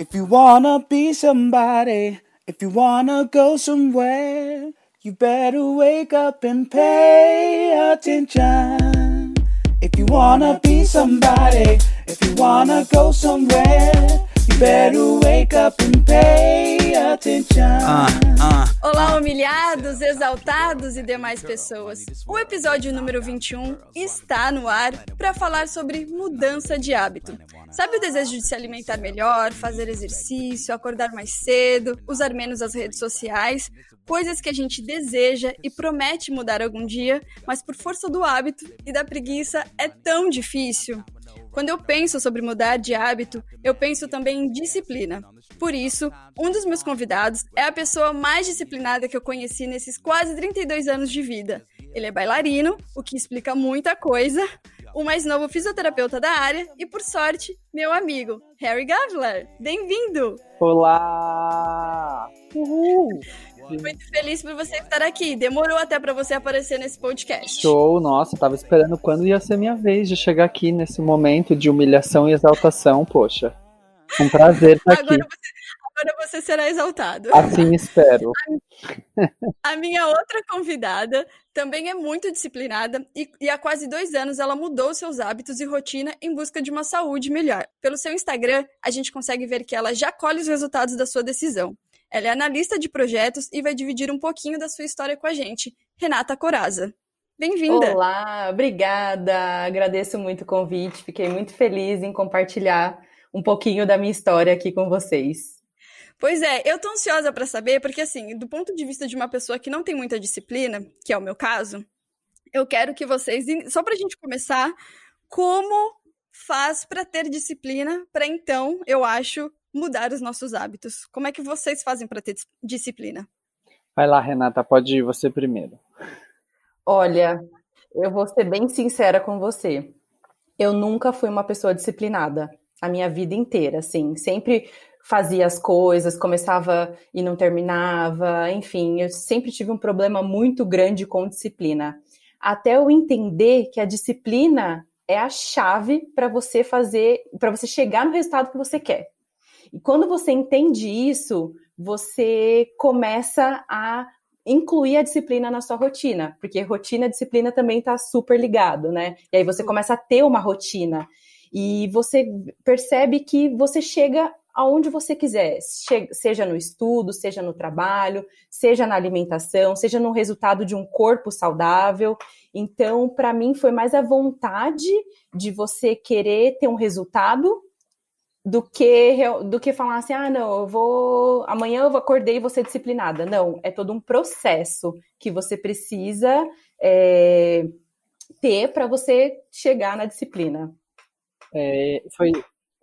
If you wanna be somebody, if you wanna go somewhere, you better wake up and pay attention. If you wanna be somebody, if you wanna go somewhere, you better wake up and pay. Uh, uh. Olá, humilhados, exaltados e demais pessoas. O episódio número 21 está no ar para falar sobre mudança de hábito. Sabe o desejo de se alimentar melhor, fazer exercício, acordar mais cedo, usar menos as redes sociais? Coisas que a gente deseja e promete mudar algum dia, mas por força do hábito e da preguiça é tão difícil. Quando eu penso sobre mudar de hábito, eu penso também em disciplina. Por isso, um dos meus convidados é a pessoa mais disciplinada que eu conheci nesses quase 32 anos de vida. Ele é bailarino, o que explica muita coisa, o mais novo fisioterapeuta da área e, por sorte, meu amigo, Harry Gavler. Bem-vindo! Olá! Uhul! Muito feliz por você estar aqui. Demorou até para você aparecer nesse podcast. Show, nossa, tava esperando quando ia ser minha vez de chegar aqui nesse momento de humilhação e exaltação, poxa. Um prazer estar aqui. Agora você, agora você será exaltado. Assim espero. A minha outra convidada também é muito disciplinada e, e, há quase dois anos ela mudou seus hábitos e rotina em busca de uma saúde melhor. Pelo seu Instagram, a gente consegue ver que ela já colhe os resultados da sua decisão. Ela é analista de projetos e vai dividir um pouquinho da sua história com a gente. Renata Coraza. Bem-vinda! Olá, obrigada! Agradeço muito o convite, fiquei muito feliz em compartilhar um pouquinho da minha história aqui com vocês. Pois é, eu tô ansiosa para saber, porque assim, do ponto de vista de uma pessoa que não tem muita disciplina, que é o meu caso, eu quero que vocês, só pra gente começar, como faz para ter disciplina, para então, eu acho, mudar os nossos hábitos? Como é que vocês fazem para ter disciplina? Vai lá, Renata, pode ir você primeiro. Olha, eu vou ser bem sincera com você. Eu nunca fui uma pessoa disciplinada a minha vida inteira, assim, sempre fazia as coisas, começava e não terminava, enfim, eu sempre tive um problema muito grande com disciplina. Até eu entender que a disciplina é a chave para você fazer, para você chegar no resultado que você quer. E quando você entende isso, você começa a incluir a disciplina na sua rotina, porque rotina e disciplina também está super ligado, né? E aí você começa a ter uma rotina e você percebe que você chega aonde você quiser, seja no estudo, seja no trabalho, seja na alimentação, seja no resultado de um corpo saudável. Então, para mim, foi mais a vontade de você querer ter um resultado do que do que falar assim, ah, não, eu vou amanhã eu acordei e vou ser disciplinada. Não, é todo um processo que você precisa é, ter para você chegar na disciplina. É, foi,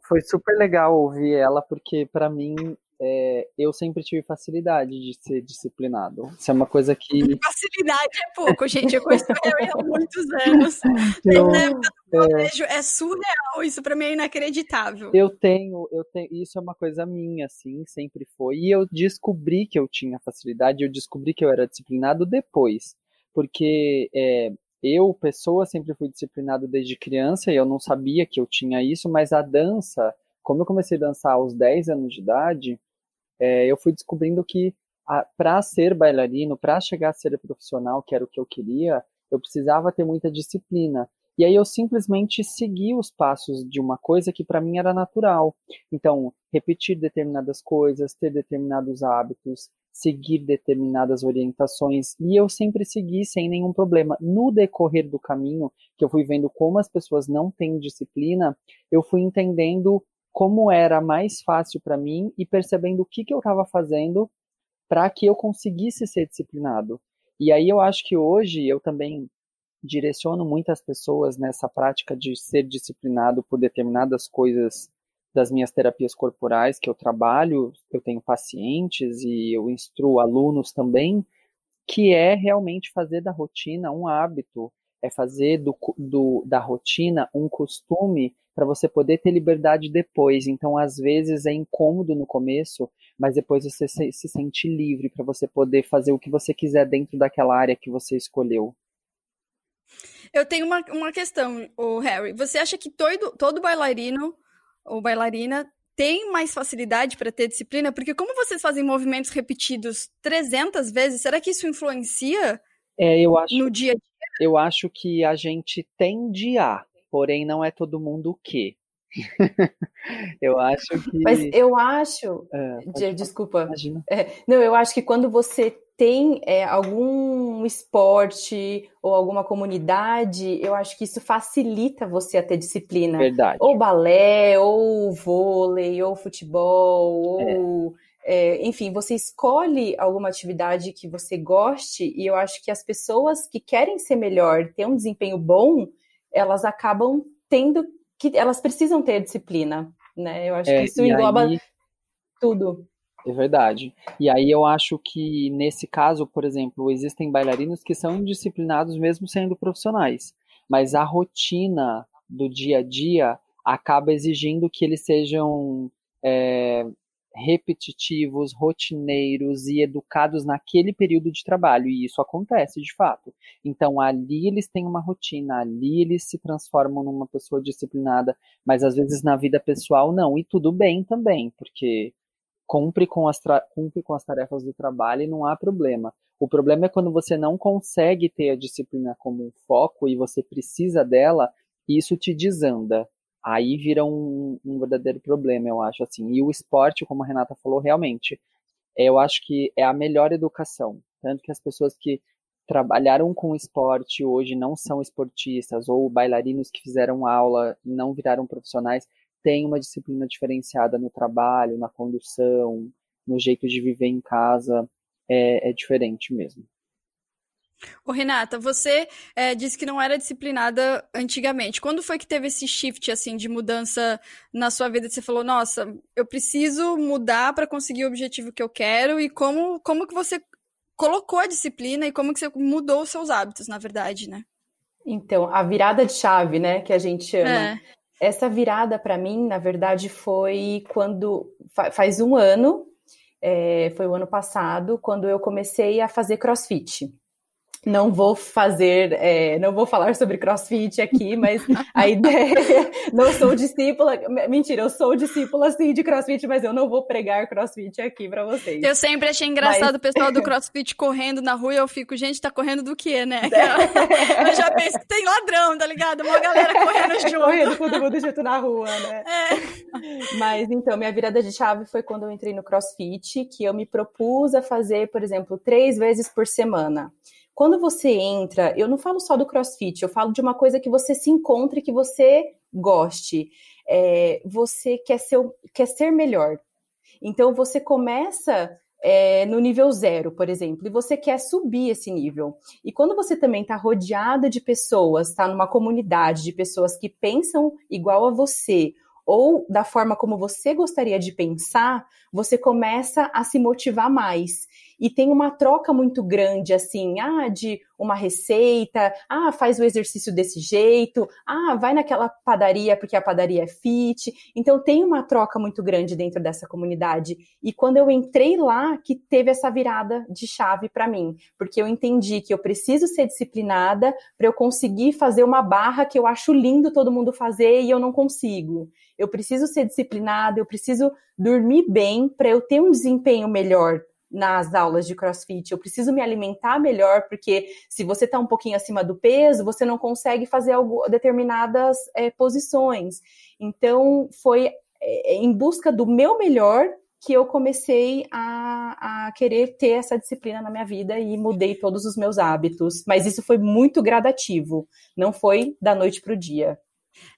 foi super legal ouvir ela, porque para mim é, eu sempre tive facilidade de ser disciplinado. Isso é uma coisa que. Facilidade é pouco, gente. Eu conheço ele há muitos anos. Então, época do é. colégio, é... é surreal. Isso para mim é inacreditável. Eu tenho, eu tenho. Isso é uma coisa minha, assim, sempre foi. E eu descobri que eu tinha facilidade, eu descobri que eu era disciplinado depois. Porque é, eu, pessoa, sempre fui disciplinado desde criança e eu não sabia que eu tinha isso, mas a dança. Como eu comecei a dançar aos 10 anos de idade, é, eu fui descobrindo que para ser bailarino, para chegar a ser profissional, que era o que eu queria, eu precisava ter muita disciplina. E aí eu simplesmente segui os passos de uma coisa que para mim era natural. Então, repetir determinadas coisas, ter determinados hábitos, seguir determinadas orientações, e eu sempre segui sem nenhum problema. No decorrer do caminho, que eu fui vendo como as pessoas não têm disciplina, eu fui entendendo como era mais fácil para mim e percebendo o que, que eu estava fazendo para que eu conseguisse ser disciplinado. E aí eu acho que hoje eu também direciono muitas pessoas nessa prática de ser disciplinado por determinadas coisas das minhas terapias corporais que eu trabalho, eu tenho pacientes e eu instruo alunos também, que é realmente fazer da rotina um hábito, é fazer do, do da rotina um costume para você poder ter liberdade depois. Então, às vezes é incômodo no começo, mas depois você se, se sente livre para você poder fazer o que você quiser dentro daquela área que você escolheu. Eu tenho uma, uma questão, o Harry. Você acha que todo, todo bailarino ou bailarina tem mais facilidade para ter disciplina? Porque como vocês fazem movimentos repetidos 300 vezes, será que isso influencia é, eu acho, no dia a dia? Eu acho que a gente tende a, porém não é todo mundo o quê. eu acho que. Mas eu acho. É, desculpa. É, não, eu acho que quando você tem é, algum esporte ou alguma comunidade, eu acho que isso facilita você a ter disciplina. Verdade. Ou balé, ou vôlei, ou futebol, é. ou. É, enfim, você escolhe alguma atividade que você goste, e eu acho que as pessoas que querem ser melhor, ter um desempenho bom, elas acabam tendo que elas precisam ter disciplina, né? Eu acho é, que isso engloba aí, tudo. É verdade. E aí eu acho que nesse caso, por exemplo, existem bailarinos que são indisciplinados mesmo sendo profissionais, mas a rotina do dia a dia acaba exigindo que eles sejam é, repetitivos, rotineiros e educados naquele período de trabalho, e isso acontece de fato. Então, ali eles têm uma rotina, ali eles se transformam numa pessoa disciplinada, mas às vezes na vida pessoal não, e tudo bem também, porque cumpre com as, cumpre com as tarefas do trabalho e não há problema. O problema é quando você não consegue ter a disciplina como um foco e você precisa dela, e isso te desanda aí vira um, um, verdadeiro problema, eu acho, assim. E o esporte, como a Renata falou, realmente, eu acho que é a melhor educação. Tanto que as pessoas que trabalharam com esporte hoje não são esportistas, ou bailarinos que fizeram aula e não viraram profissionais, têm uma disciplina diferenciada no trabalho, na condução, no jeito de viver em casa, é, é diferente mesmo. Ô, Renata, você é, disse que não era disciplinada antigamente. Quando foi que teve esse shift, assim, de mudança na sua vida? Você falou, nossa, eu preciso mudar para conseguir o objetivo que eu quero. E como, como que você colocou a disciplina e como que você mudou os seus hábitos, na verdade, né? Então, a virada de chave, né, que a gente chama. É. Essa virada, para mim, na verdade, foi quando... Faz um ano, é, foi o ano passado, quando eu comecei a fazer crossfit não vou fazer, é, não vou falar sobre crossfit aqui, mas a ideia, não sou discípula, mentira, eu sou discípula sim de crossfit, mas eu não vou pregar crossfit aqui para vocês. Eu sempre achei engraçado mas... o pessoal do crossfit correndo na rua e eu fico, gente, tá correndo do quê, né? É. Eu já penso que tem ladrão, tá ligado? Uma galera correndo junto. Correndo todo mundo junto na rua, né? É. Mas então, minha virada de chave foi quando eu entrei no crossfit, que eu me propus a fazer, por exemplo, três vezes por semana. Quando você entra, eu não falo só do crossfit, eu falo de uma coisa que você se encontre, que você goste. É, você quer ser, quer ser melhor. Então você começa é, no nível zero, por exemplo, e você quer subir esse nível. E quando você também está rodeada de pessoas, está numa comunidade de pessoas que pensam igual a você, ou da forma como você gostaria de pensar, você começa a se motivar mais e tem uma troca muito grande, assim, ah, de uma receita, ah, faz o exercício desse jeito, ah, vai naquela padaria porque a padaria é fit. Então tem uma troca muito grande dentro dessa comunidade. E quando eu entrei lá, que teve essa virada de chave para mim, porque eu entendi que eu preciso ser disciplinada para eu conseguir fazer uma barra que eu acho lindo todo mundo fazer e eu não consigo. Eu preciso ser disciplinada, eu preciso dormir bem para eu ter um desempenho melhor nas aulas de crossfit. Eu preciso me alimentar melhor, porque se você está um pouquinho acima do peso, você não consegue fazer algo, determinadas é, posições. Então, foi é, em busca do meu melhor que eu comecei a, a, querer ter essa disciplina na minha vida e mudei todos os meus hábitos. Mas isso foi muito gradativo, não foi da noite para o dia.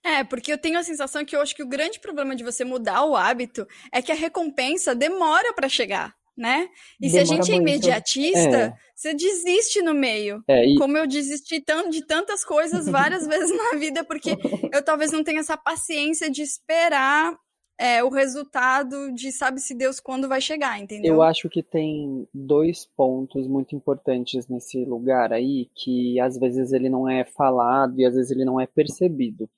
É, porque eu tenho a sensação que eu acho que o grande problema de você mudar o hábito é que a recompensa demora para chegar né? E Demora se a gente é imediatista, é. você desiste no meio. É, e... Como eu desisti de tantas coisas várias vezes na vida, porque eu talvez não tenha essa paciência de esperar é, o resultado de sabe-se Deus quando vai chegar, entendeu? Eu acho que tem dois pontos muito importantes nesse lugar aí, que às vezes ele não é falado e às vezes ele não é percebido.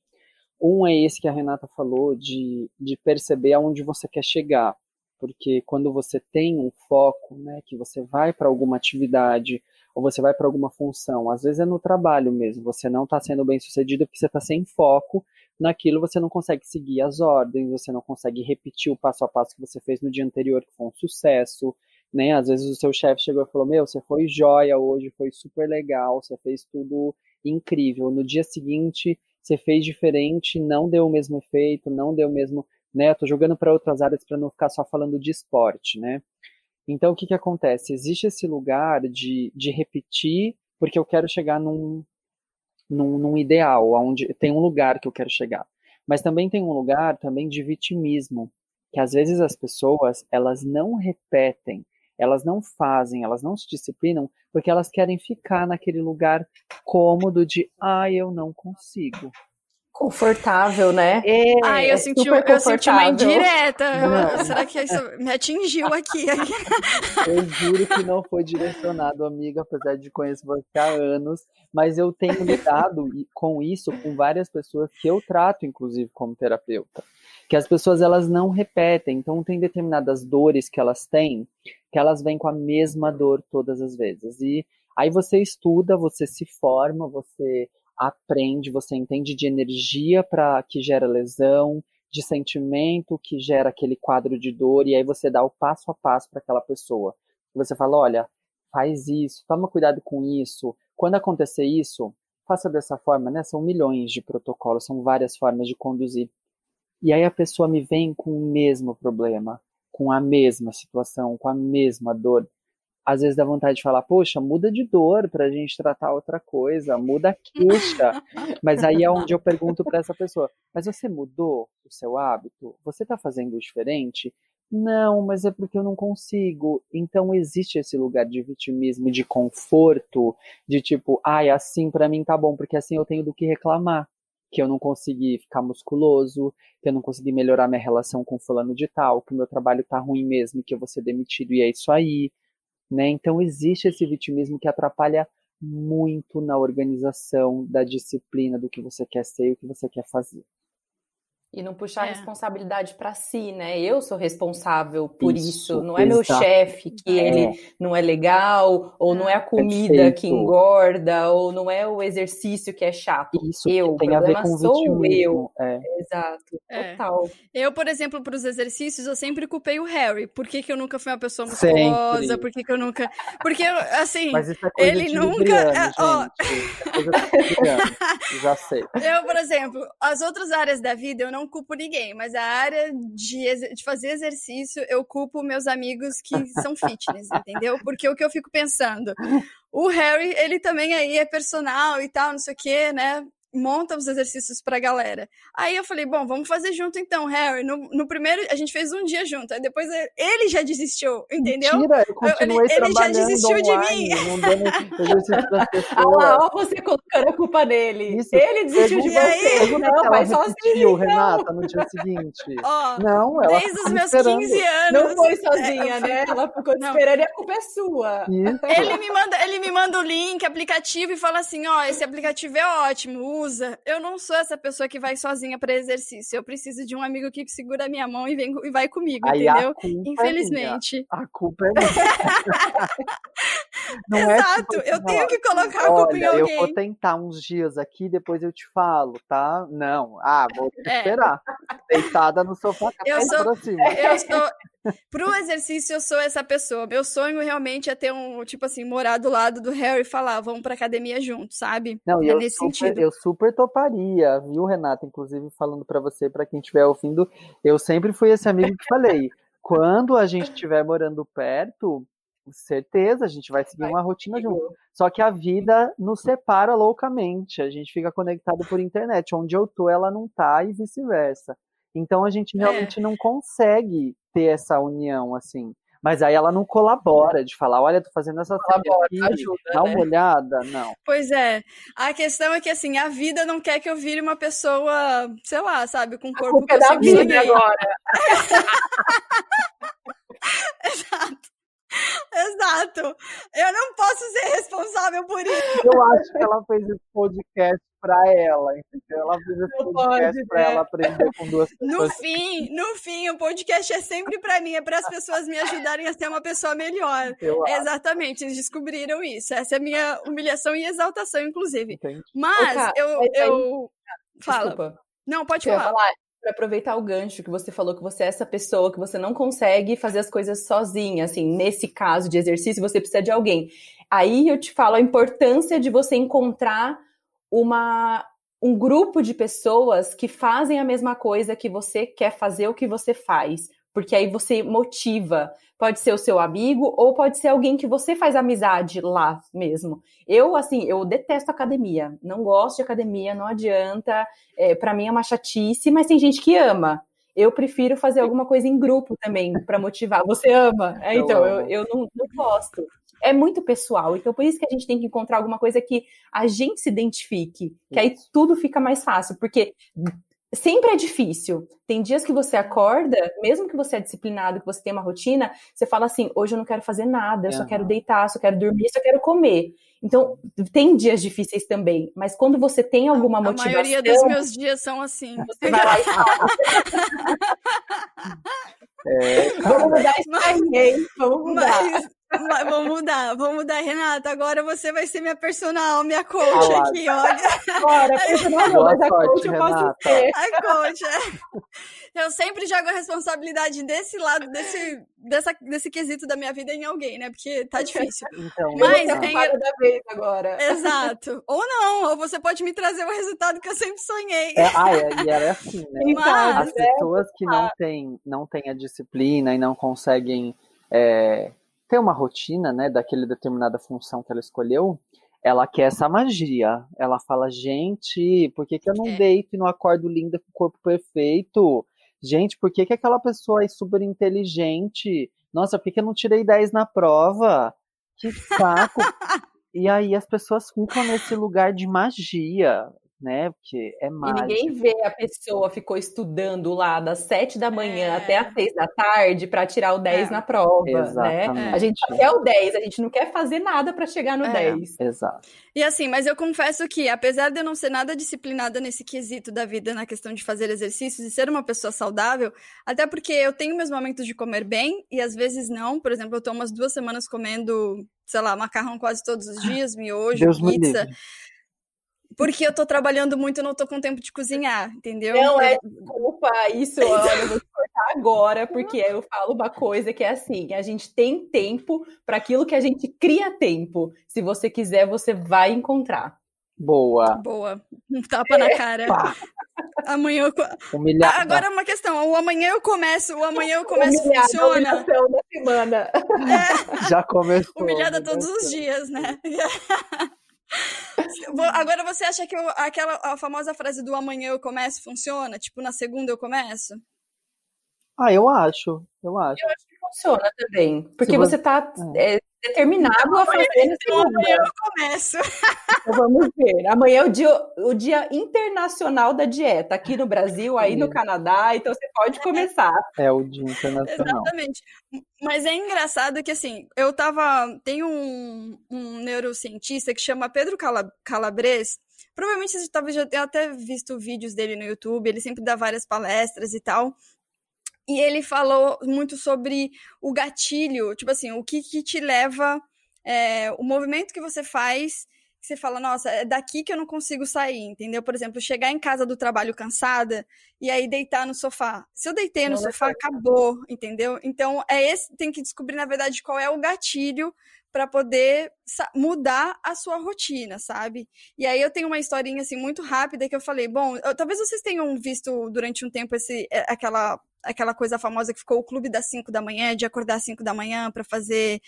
Um é esse que a Renata falou, de, de perceber aonde você quer chegar. Porque quando você tem um foco, né, que você vai para alguma atividade, ou você vai para alguma função, às vezes é no trabalho mesmo, você não está sendo bem sucedido porque você está sem foco naquilo, você não consegue seguir as ordens, você não consegue repetir o passo a passo que você fez no dia anterior, que foi um sucesso, né? Às vezes o seu chefe chegou e falou: Meu, você foi joia hoje, foi super legal, você fez tudo incrível. No dia seguinte, você fez diferente, não deu o mesmo efeito, não deu o mesmo. Né? Eu tô jogando para outras áreas para não ficar só falando de esporte, né? Então, o que, que acontece? Existe esse lugar de, de repetir, porque eu quero chegar num, num, num ideal, onde tem um lugar que eu quero chegar. Mas também tem um lugar também de vitimismo, que às vezes as pessoas, elas não repetem, elas não fazem, elas não se disciplinam, porque elas querem ficar naquele lugar cômodo de, ah, eu não consigo confortável, né? É, ah, eu, é senti, eu senti uma indireta. Não. Será que isso me atingiu aqui? eu juro que não foi direcionado, amiga, apesar de conhecer você há anos. Mas eu tenho lidado com isso com várias pessoas que eu trato, inclusive, como terapeuta. Que as pessoas elas não repetem, então tem determinadas dores que elas têm, que elas vêm com a mesma dor todas as vezes. E aí você estuda, você se forma, você aprende, você entende de energia para que gera lesão, de sentimento que gera aquele quadro de dor, e aí você dá o passo a passo para aquela pessoa. Você fala, olha, faz isso, toma cuidado com isso. Quando acontecer isso, faça dessa forma, né? São milhões de protocolos, são várias formas de conduzir. E aí a pessoa me vem com o mesmo problema, com a mesma situação, com a mesma dor às vezes dá vontade de falar, poxa, muda de dor para a gente tratar outra coisa, muda a queixa. mas aí é onde eu pergunto para essa pessoa, mas você mudou o seu hábito? Você está fazendo diferente? Não, mas é porque eu não consigo. Então existe esse lugar de vitimismo, de conforto, de tipo, ai, assim para mim tá bom, porque assim eu tenho do que reclamar. Que eu não consegui ficar musculoso, que eu não consegui melhorar minha relação com fulano de tal, que o meu trabalho tá ruim mesmo, que eu vou ser demitido e é isso aí né? Então existe esse vitimismo que atrapalha muito na organização da disciplina do que você quer ser e o que você quer fazer. E não puxar é. a responsabilidade para si, né? Eu sou responsável por isso, isso. não é meu chefe que é. ele não é legal, ou não é a comida Perfeito. que engorda, ou não é o exercício que é chato. Isso eu, tem a ver com sou eu. É. Exato, é. total. Eu, por exemplo, para os exercícios, eu sempre culpei o Harry. Por que, que eu nunca fui uma pessoa musculosa? Sempre. Por que, que eu nunca. Porque, assim, é ele nunca. É, ó... Já sei. Eu, por exemplo, as outras áreas da vida eu não não culpo ninguém, mas a área de, de fazer exercício, eu culpo meus amigos que são fitness, entendeu? Porque o que eu fico pensando, o Harry, ele também aí é personal e tal, não sei o quê, né? Monta os exercícios pra galera. Aí eu falei, bom, vamos fazer junto então, Harry. No, no primeiro, a gente fez um dia junto. Aí depois ele já desistiu, entendeu? Mentira, eu continuei ele, ele já desistiu online, de mim. Não dando exercício pras pessoas. Ah lá, ó, você colocando a culpa nele. Isso, ele desistiu de você. Aí, não, vai sozinho. Renata, no dia seguinte. Ó, não, ela desde os meus esperando. 15 anos. Não foi sozinha, é, né? Ela ficou não. esperando e a culpa é sua. Ele me, manda, ele me manda o link, aplicativo, e fala assim, ó, esse aplicativo é ótimo, usa. Eu não sou essa pessoa que vai sozinha para exercício. Eu preciso de um amigo que segura a minha mão e, vem, e vai comigo, Aí entendeu? É Infelizmente. É a culpa é minha. é Exato, é tipo, eu tenho que colocar a culpa em alguém. Eu vou tentar uns dias aqui, depois eu te falo, tá? Não. Ah, vou te é. esperar. Deitada no sofá, eu sou, eu sou, Pro exercício, eu sou essa pessoa. Meu sonho realmente é ter um, tipo assim, morar do lado do Harry e falar, vamos pra academia junto, sabe? Não, é eu nesse super, sentido. Eu super toparia, viu, Renata? Inclusive, falando para você, para quem estiver ouvindo, eu sempre fui esse amigo que falei. quando a gente estiver morando perto, certeza, a gente vai seguir vai, uma rotina junto. Só que a vida nos separa loucamente. A gente fica conectado por internet. Onde eu tô, ela não tá, e vice-versa. Então a gente é. realmente é. não consegue ter essa união, assim. Mas aí ela não colabora de falar, olha, tô fazendo essa Colabora, aqui, ajuda, dá né? uma olhada. Não. Pois é. A questão é que, assim, a vida não quer que eu vire uma pessoa, sei lá, sabe, com um corpo que é eu da sempre vida sonhei. agora. Exato. Exato. Eu não posso ser responsável por isso. Eu acho que ela fez esse podcast pra ela, entendeu? Ela fez esse Não podcast pode, pra né? ela aprender com duas No pessoas. fim, no fim, o podcast é sempre pra mim, é para as pessoas me ajudarem a ser uma pessoa melhor. Eu Exatamente, eles descobriram isso. Essa é a minha humilhação e exaltação, inclusive. entende? Mas Ô, eu, mas aí- eu... Fala. Desculpa. Não, pode falar. falar, para aproveitar o gancho que você falou que você é essa pessoa que você não consegue fazer as coisas sozinha, assim, nesse caso de exercício você precisa de alguém. Aí eu te falo a importância de você encontrar uma um grupo de pessoas que fazem a mesma coisa que você quer fazer o que você faz, porque aí você motiva. Pode ser o seu amigo ou pode ser alguém que você faz amizade lá mesmo. Eu, assim, eu detesto academia. Não gosto de academia, não adianta. É, para mim é uma chatice, mas tem gente que ama. Eu prefiro fazer alguma coisa em grupo também para motivar. Você ama? É, então, eu, eu não, não gosto. É muito pessoal. Então, por isso que a gente tem que encontrar alguma coisa que a gente se identifique, que aí tudo fica mais fácil, porque sempre é difícil. Tem dias que você acorda, mesmo que você é disciplinado, que você tem uma rotina, você fala assim: hoje eu não quero fazer nada, eu só quero deitar, só quero dormir, só quero comer. Então, tem dias difíceis também, mas quando você tem alguma A motivação, maioria dos meus dias são assim. você vai lá e fala, É, vamos mudar isso aí, hein? Vamos mudar. Mas, mas vamos mudar, vamos mudar, Renata. Agora você vai ser minha personal, minha coach Ah lá. aqui, olha. Bora, personal não, mas a sorte, coach eu posso Renata. ser. A coach. é. Eu sempre jogo a responsabilidade desse lado, desse, dessa, desse quesito da minha vida em alguém, né? Porque tá difícil. então, Mas é tem- da vez agora. Exato. Ou não, ou você pode me trazer o resultado que eu sempre sonhei. é, ah, é, e era assim, né? Então, Mas- As pessoas que não têm, não têm a disciplina e não conseguem é, ter uma rotina, né, daquele determinada função que ela escolheu, ela quer essa magia. Ela fala, gente, por que, que eu não É. deito e não acordo linda com o corpo perfeito? Gente, por que, que aquela pessoa é super inteligente? Nossa, por que, que eu não tirei 10 na prova? Que saco! e aí as pessoas ficam nesse lugar de magia, né? Porque é E mágico. ninguém vê a pessoa ficou estudando lá das sete da manhã É. até as seis da tarde para tirar o 10 É. na prova, né? Exatamente. A gente quer o 10, a gente não quer fazer nada para chegar no É. 10. Exato. E assim, mas eu confesso que, apesar de eu não ser nada disciplinada nesse quesito da vida, na questão de fazer exercícios e ser uma pessoa saudável, até porque eu tenho meus momentos de comer bem e às vezes não. Por exemplo, eu tô umas duas semanas comendo, sei lá, macarrão quase todos os dias, miojo, Deus pizza. Porque eu tô trabalhando muito e não tô com tempo de cozinhar, entendeu? Não é Eu- desculpa, isso, olha, eu vou te cortar agora, porque eu falo uma coisa que é assim: a gente tem tempo para aquilo que a gente cria tempo. Se você quiser, você vai encontrar. Boa. Boa. Um tapa na cara. Pá, Amanhã eu. humilhada. Agora uma questão. O amanhã eu começo, o amanhã eu começo Humilhada, funciona. da semana. Já começou. Humilhada todos os dias, né? Agora você acha que eu- aquela a famosa frase do amanhã eu começo funciona? Tipo, na segunda eu começo? Ah, eu acho. Eu acho. Funciona também. Porque Se você está determinado a fazer na Então amanhã eu começo. Então vamos ver. Amanhã é o dia, o dia internacional da dieta. Aqui no Brasil, aí no Isso. Canadá. Então você pode começar. É o Dia Internacional. Exatamente. Mas é engraçado que, assim, eu tava. Tem um, um neurocientista que chama Pedro Cala- Calabres. Provavelmente você talvez já tenha até visto vídeos dele no YouTube. Ele sempre dá várias palestras e tal. E ele falou muito sobre o gatilho, tipo assim, o que, que te leva, é, o movimento que você faz, que você fala, nossa, é daqui que eu não consigo sair, entendeu? Por exemplo, chegar em casa do trabalho cansada e aí deitar no sofá. Se eu deitei no Não sofá, acabou, entendeu? Então, é esse, tem que descobrir, na verdade, qual é o gatilho para poder mudar a sua rotina, sabe? E aí eu tenho uma historinha assim muito rápida que eu falei, bom, eu- talvez vocês tenham visto durante um tempo esse é, aquela aquela coisa famosa que ficou o clube das 5 da manhã, de acordar às 5 da manhã para fazer,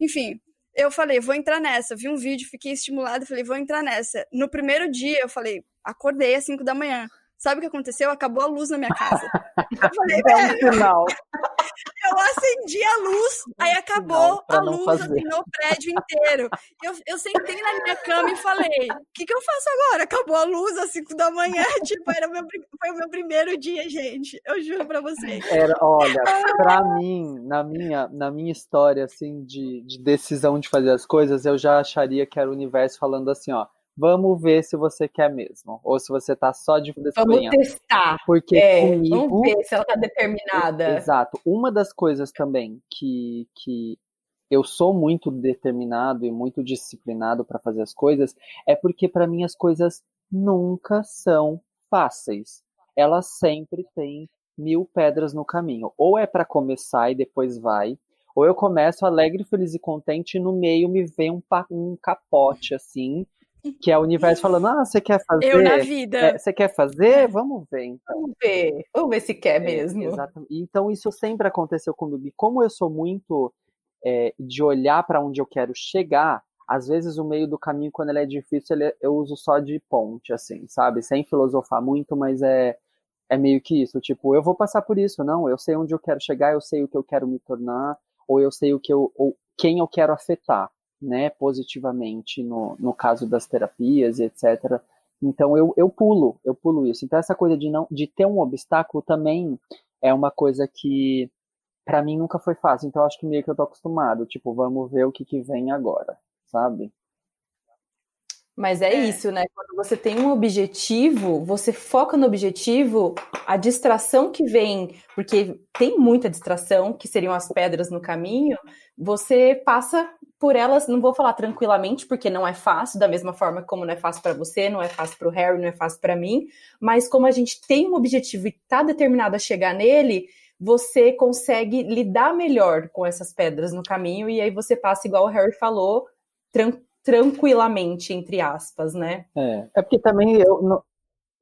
enfim. Eu falei, vou entrar nessa. Vi um vídeo, fiquei estimulada, falei, vou entrar nessa. No primeiro dia, eu falei, acordei às 5 da manhã. Sabe o que aconteceu? Acabou a luz na minha casa. Eu falei, É um sinal. eu acendi a luz, aí acabou a luz assim, no prédio inteiro. Eu, eu sentei na minha cama e falei: o que, que eu faço agora? Acabou a luz às 5 da manhã. Tipo, era meu, foi o meu primeiro dia, gente. Eu juro pra vocês. Era, olha, pra mim, na minha, na minha história, assim, de, de decisão de fazer as coisas, eu já acharia que era o universo falando assim, ó Vamos ver se você quer mesmo. Ou se você tá só de Vamos testar. Porque é, comigo, vamos ver se ela tá determinada. Exato. Uma das coisas também que, que eu sou muito determinado e muito disciplinado para fazer as coisas é porque para mim as coisas nunca são fáceis. Elas sempre têm mil pedras no caminho. Ou é para começar e depois vai, ou eu começo alegre, feliz e contente e no meio me vem um, um capote assim que é o universo falando, ah, você quer fazer? Eu na vida. É, você quer fazer? Vamos ver. Então. Vamos ver. Vamos ver se quer é, mesmo. Exatamente. Então isso sempre aconteceu comigo. E como eu sou muito é, de olhar para onde eu quero chegar, às vezes o meio do caminho, quando ele é difícil, ele, eu uso só de ponte, assim, sabe? Sem filosofar muito, mas é, é meio que isso. Tipo, eu vou passar por isso, não? Eu sei onde eu quero chegar, eu sei o que eu quero me tornar, ou eu sei o que eu, ou quem eu quero afetar né, positivamente no, no caso das terapias e etc. Então eu, eu pulo, eu pulo isso. Então essa coisa de não de ter um obstáculo também é uma coisa que para mim nunca foi fácil. Então acho que meio que eu tô acostumado, tipo, vamos ver o que que vem agora, sabe? Mas é, é, isso, né? Quando você tem um objetivo, você foca no objetivo, a distração que vem, porque tem muita distração, que seriam as pedras no caminho, você passa por elas, não vou falar tranquilamente, porque não é fácil, da mesma forma como não é fácil para você, não é fácil para o Harry, não é fácil para mim, mas como a gente tem um objetivo e está determinado a chegar nele, você consegue lidar melhor com essas pedras no caminho, e aí você passa, igual o Harry falou, tranquilo tranquilamente, entre aspas, né? É, é porque também eu,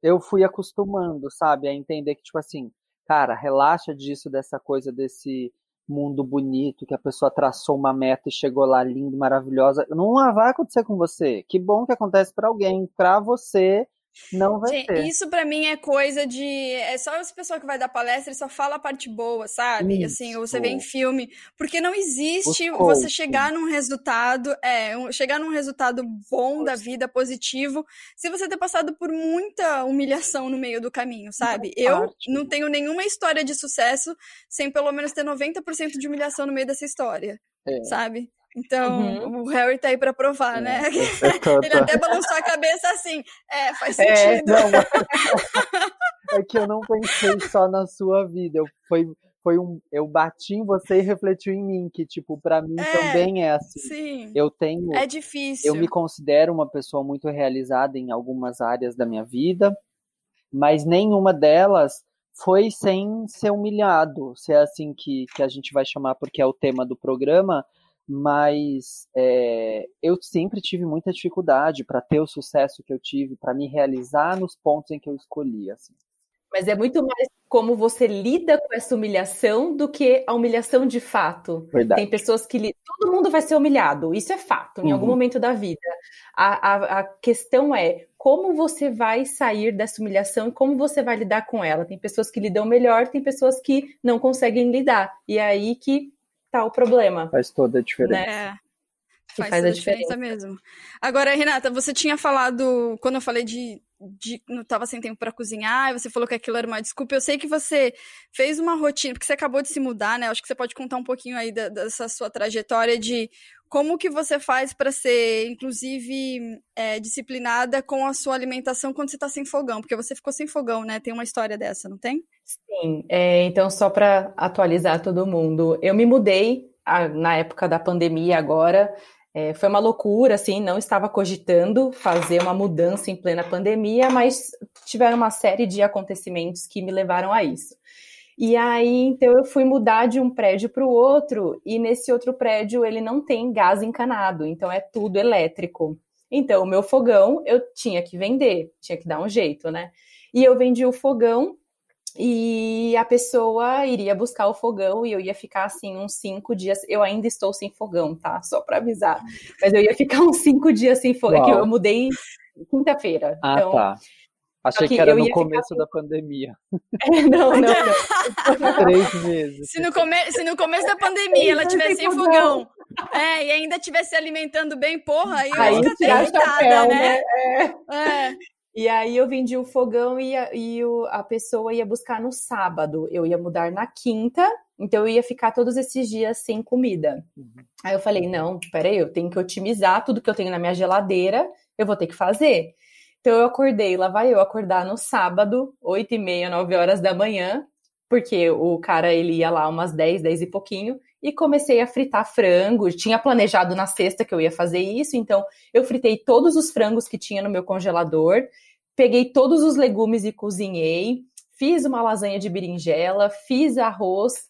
eu fui acostumando, sabe, a entender que, tipo assim, cara, relaxa disso, dessa coisa, desse mundo bonito, que a pessoa traçou uma meta e chegou lá linda, maravilhosa. Não vai acontecer com você. Que bom que acontece para alguém, para você não vai Gente, ter. Isso para mim é coisa de. É só essa pessoa que vai dar palestra e só fala a parte boa, sabe? Isso. Assim, você vê em filme. Porque não existe você chegar num resultado, é, chegar num resultado bom da vida, positivo, se você ter passado por muita humilhação no meio do caminho, sabe? Eu não tenho nenhuma história de sucesso sem pelo menos ter 90% de humilhação no meio dessa história. É. Sabe? Então, uhum. o Harry tá aí pra provar, é, né? Ele até balançou a cabeça assim. É, faz é, sentido. É, não, é que eu não pensei só na sua vida. Eu, foi, foi um, eu bati em você e refletiu em mim, que, tipo, pra mim é, também é assim. Sim. Eu tenho. É difícil. Eu me considero uma pessoa muito realizada em algumas áreas da minha vida, mas nenhuma delas foi sem ser humilhado, se é assim que, que a gente vai chamar, porque é o tema do programa mas é, eu sempre tive muita dificuldade para ter o sucesso que eu tive, para me realizar nos pontos em que eu escolhi. Assim. Mas é muito mais como você lida com essa humilhação do que a humilhação de fato. Verdade. Tem pessoas que. Todo mundo vai ser humilhado, isso é fato, em uhum. algum momento da vida. A, a, a, questão é como você vai sair dessa humilhação e como você vai lidar com ela. Tem pessoas que lidam melhor, tem pessoas que não conseguem lidar. E é aí que tá o problema. Faz toda a diferença. Né? Faz, faz a diferença. diferença mesmo. Agora, Renata, você tinha falado, quando eu falei de, de não estava sem tempo para cozinhar, e você falou que aquilo era uma desculpa. Eu sei que você fez uma rotina, porque você acabou de se mudar, né? Acho que você pode contar um pouquinho aí da, dessa sua trajetória de como que você faz para ser, inclusive, é, disciplinada com a sua alimentação quando você está sem fogão? Porque você ficou sem fogão, né? Tem uma história dessa, não tem? Sim. É, então, só para atualizar todo mundo, eu me mudei a, na época da pandemia agora. É, foi uma loucura, assim, não estava cogitando fazer uma mudança em plena pandemia, mas tiveram uma série de acontecimentos que me levaram a isso. E aí, então, eu fui mudar de um prédio para o outro, e nesse outro prédio ele não tem gás encanado, então é tudo elétrico. Então, o meu fogão eu tinha que vender, tinha que dar um jeito, né? E eu vendi o fogão e a pessoa iria buscar o fogão e eu ia ficar assim uns cinco dias. Eu ainda estou sem fogão, tá? Só para avisar. Mas eu ia ficar uns cinco dias sem fogão. É que eu mudei quinta-feira. Ah, então, tá. Achei que, que era no começo ficar... da pandemia. É, não, não, não. Três meses. Se no, come... Se no começo da pandemia ela tivesse sem fogão, é, e ainda estivesse se alimentando bem, porra, aí eu o chapéu, né? né? É. é. E aí eu vendi o fogão e, a, e o, a pessoa ia buscar no sábado. Eu ia mudar na quinta, então eu ia ficar todos esses dias sem comida. Uhum. Aí eu falei, não, peraí, eu tenho que otimizar tudo que eu tenho na minha geladeira, eu vou ter que fazer. Então eu acordei, lá vai eu acordar no sábado, 8 e meia, 9 horas da manhã, porque o cara ele ia lá umas 10, 10 e pouquinho, e comecei a fritar frango. Tinha planejado na sexta que eu ia fazer isso, então eu fritei todos os frangos que tinha no meu congelador, peguei todos os legumes e cozinhei, fiz uma lasanha de berinjela, fiz arroz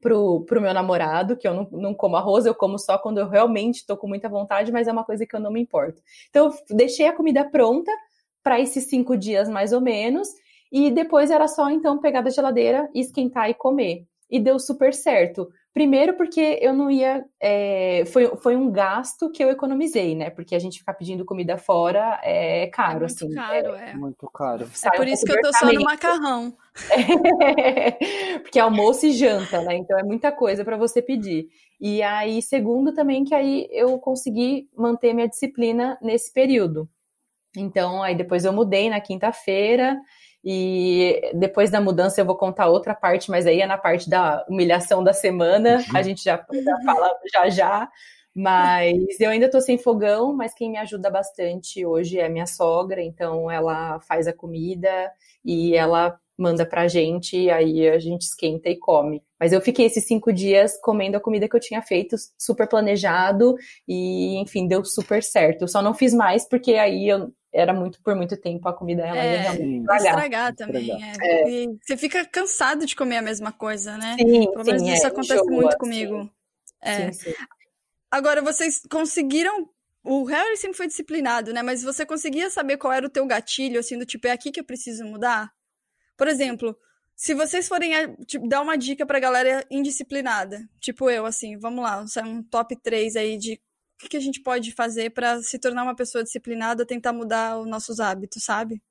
pro, pro meu namorado, que eu não, não como arroz, eu como só quando eu realmente estou com muita vontade, mas é uma coisa que eu não me importo. Então, eu deixei a comida pronta para esses cinco dias mais ou menos, e depois era só então pegar da geladeira, esquentar e comer. E deu super certo. Primeiro porque eu não ia. É, foi, foi um gasto que eu economizei, né? Porque a gente ficar pedindo comida fora é caro, é muito assim. Caro, é. é. Muito caro. É por isso que eu tô só no macarrão. É, porque almoço e janta, né? Então é muita coisa para você pedir. E aí, segundo também, que aí eu consegui manter minha disciplina nesse período. Então, aí depois eu mudei na quinta-feira e depois da mudança eu vou contar outra parte, mas aí é na parte da humilhação da semana, a gente já, já fala já já. Mas eu ainda tô sem fogão, mas quem me ajuda bastante hoje é minha sogra, então ela faz a comida e ela manda pra gente, e aí a gente esquenta e come. Mas eu fiquei esses cinco dias comendo a comida que eu tinha feito, super planejado, e enfim, deu super certo. Eu só não fiz mais porque aí eu era muito por muito tempo a comida ela é, ia realmente estragar. estragar também. É. É. você fica cansado de comer a mesma coisa, né? Sim, Pelo menos sim, isso é, acontece muito comigo. É. Sim, sim. Agora, vocês conseguiram. O Harry sempre foi disciplinado, né? Mas você conseguia saber qual era o teu gatilho, assim, do tipo, é aqui que eu preciso mudar? Por exemplo, se vocês forem tipo, dar uma dica pra galera indisciplinada, tipo eu, assim, vamos lá, um top 3 aí de o que a gente pode fazer para se tornar uma pessoa disciplinada, tentar mudar os nossos hábitos, sabe?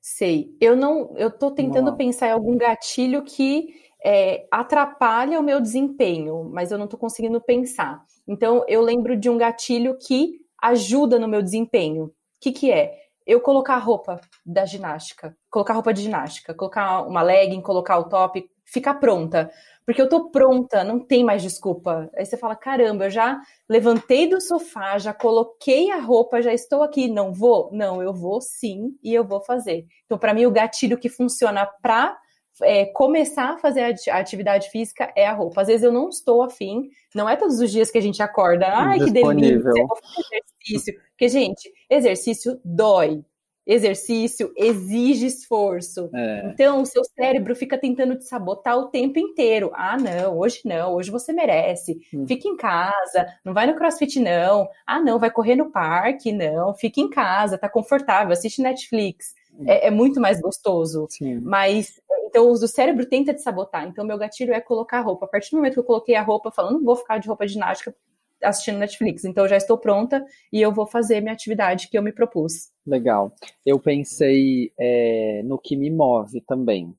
Sei. Eu não, eu tô tentando pensar em algum gatilho que é, atrapalha o meu desempenho, mas eu não tô conseguindo pensar. Então, eu lembro de um gatilho que ajuda no meu desempenho. O que, que é? Eu colocar a roupa da ginástica, colocar roupa de ginástica, colocar uma legging, colocar o top, ficar pronta. Porque eu tô pronta, não tem mais desculpa. Aí você fala: caramba, eu já levantei do sofá, já coloquei a roupa, já estou aqui, não vou? Não, eu vou sim e eu vou fazer. Então, para mim, o gatilho que funciona para é, começar a fazer a atividade física é a roupa. Às vezes eu não estou afim, não é todos os dias que a gente acorda, ai que delícia, eu vou fazer exercício. Porque, gente, exercício dói, exercício exige esforço. É. Então, o seu cérebro fica tentando te sabotar o tempo inteiro. Ah, não, hoje não, hoje você merece. Hum. Fica em casa, não vai no crossfit, não. Ah, não, vai correr no parque, não. Fica em casa, tá confortável, assiste Netflix. Hum. É, é, muito mais gostoso. Sim. Mas, então, o cérebro tenta te sabotar. Então, meu gatilho é colocar a roupa. A partir do momento que eu coloquei a roupa, falando, não vou ficar de roupa de ginástica assistindo Netflix. Então, eu já estou pronta e eu vou fazer minha atividade que eu me propus. Legal. Eu pensei é, no que me move também.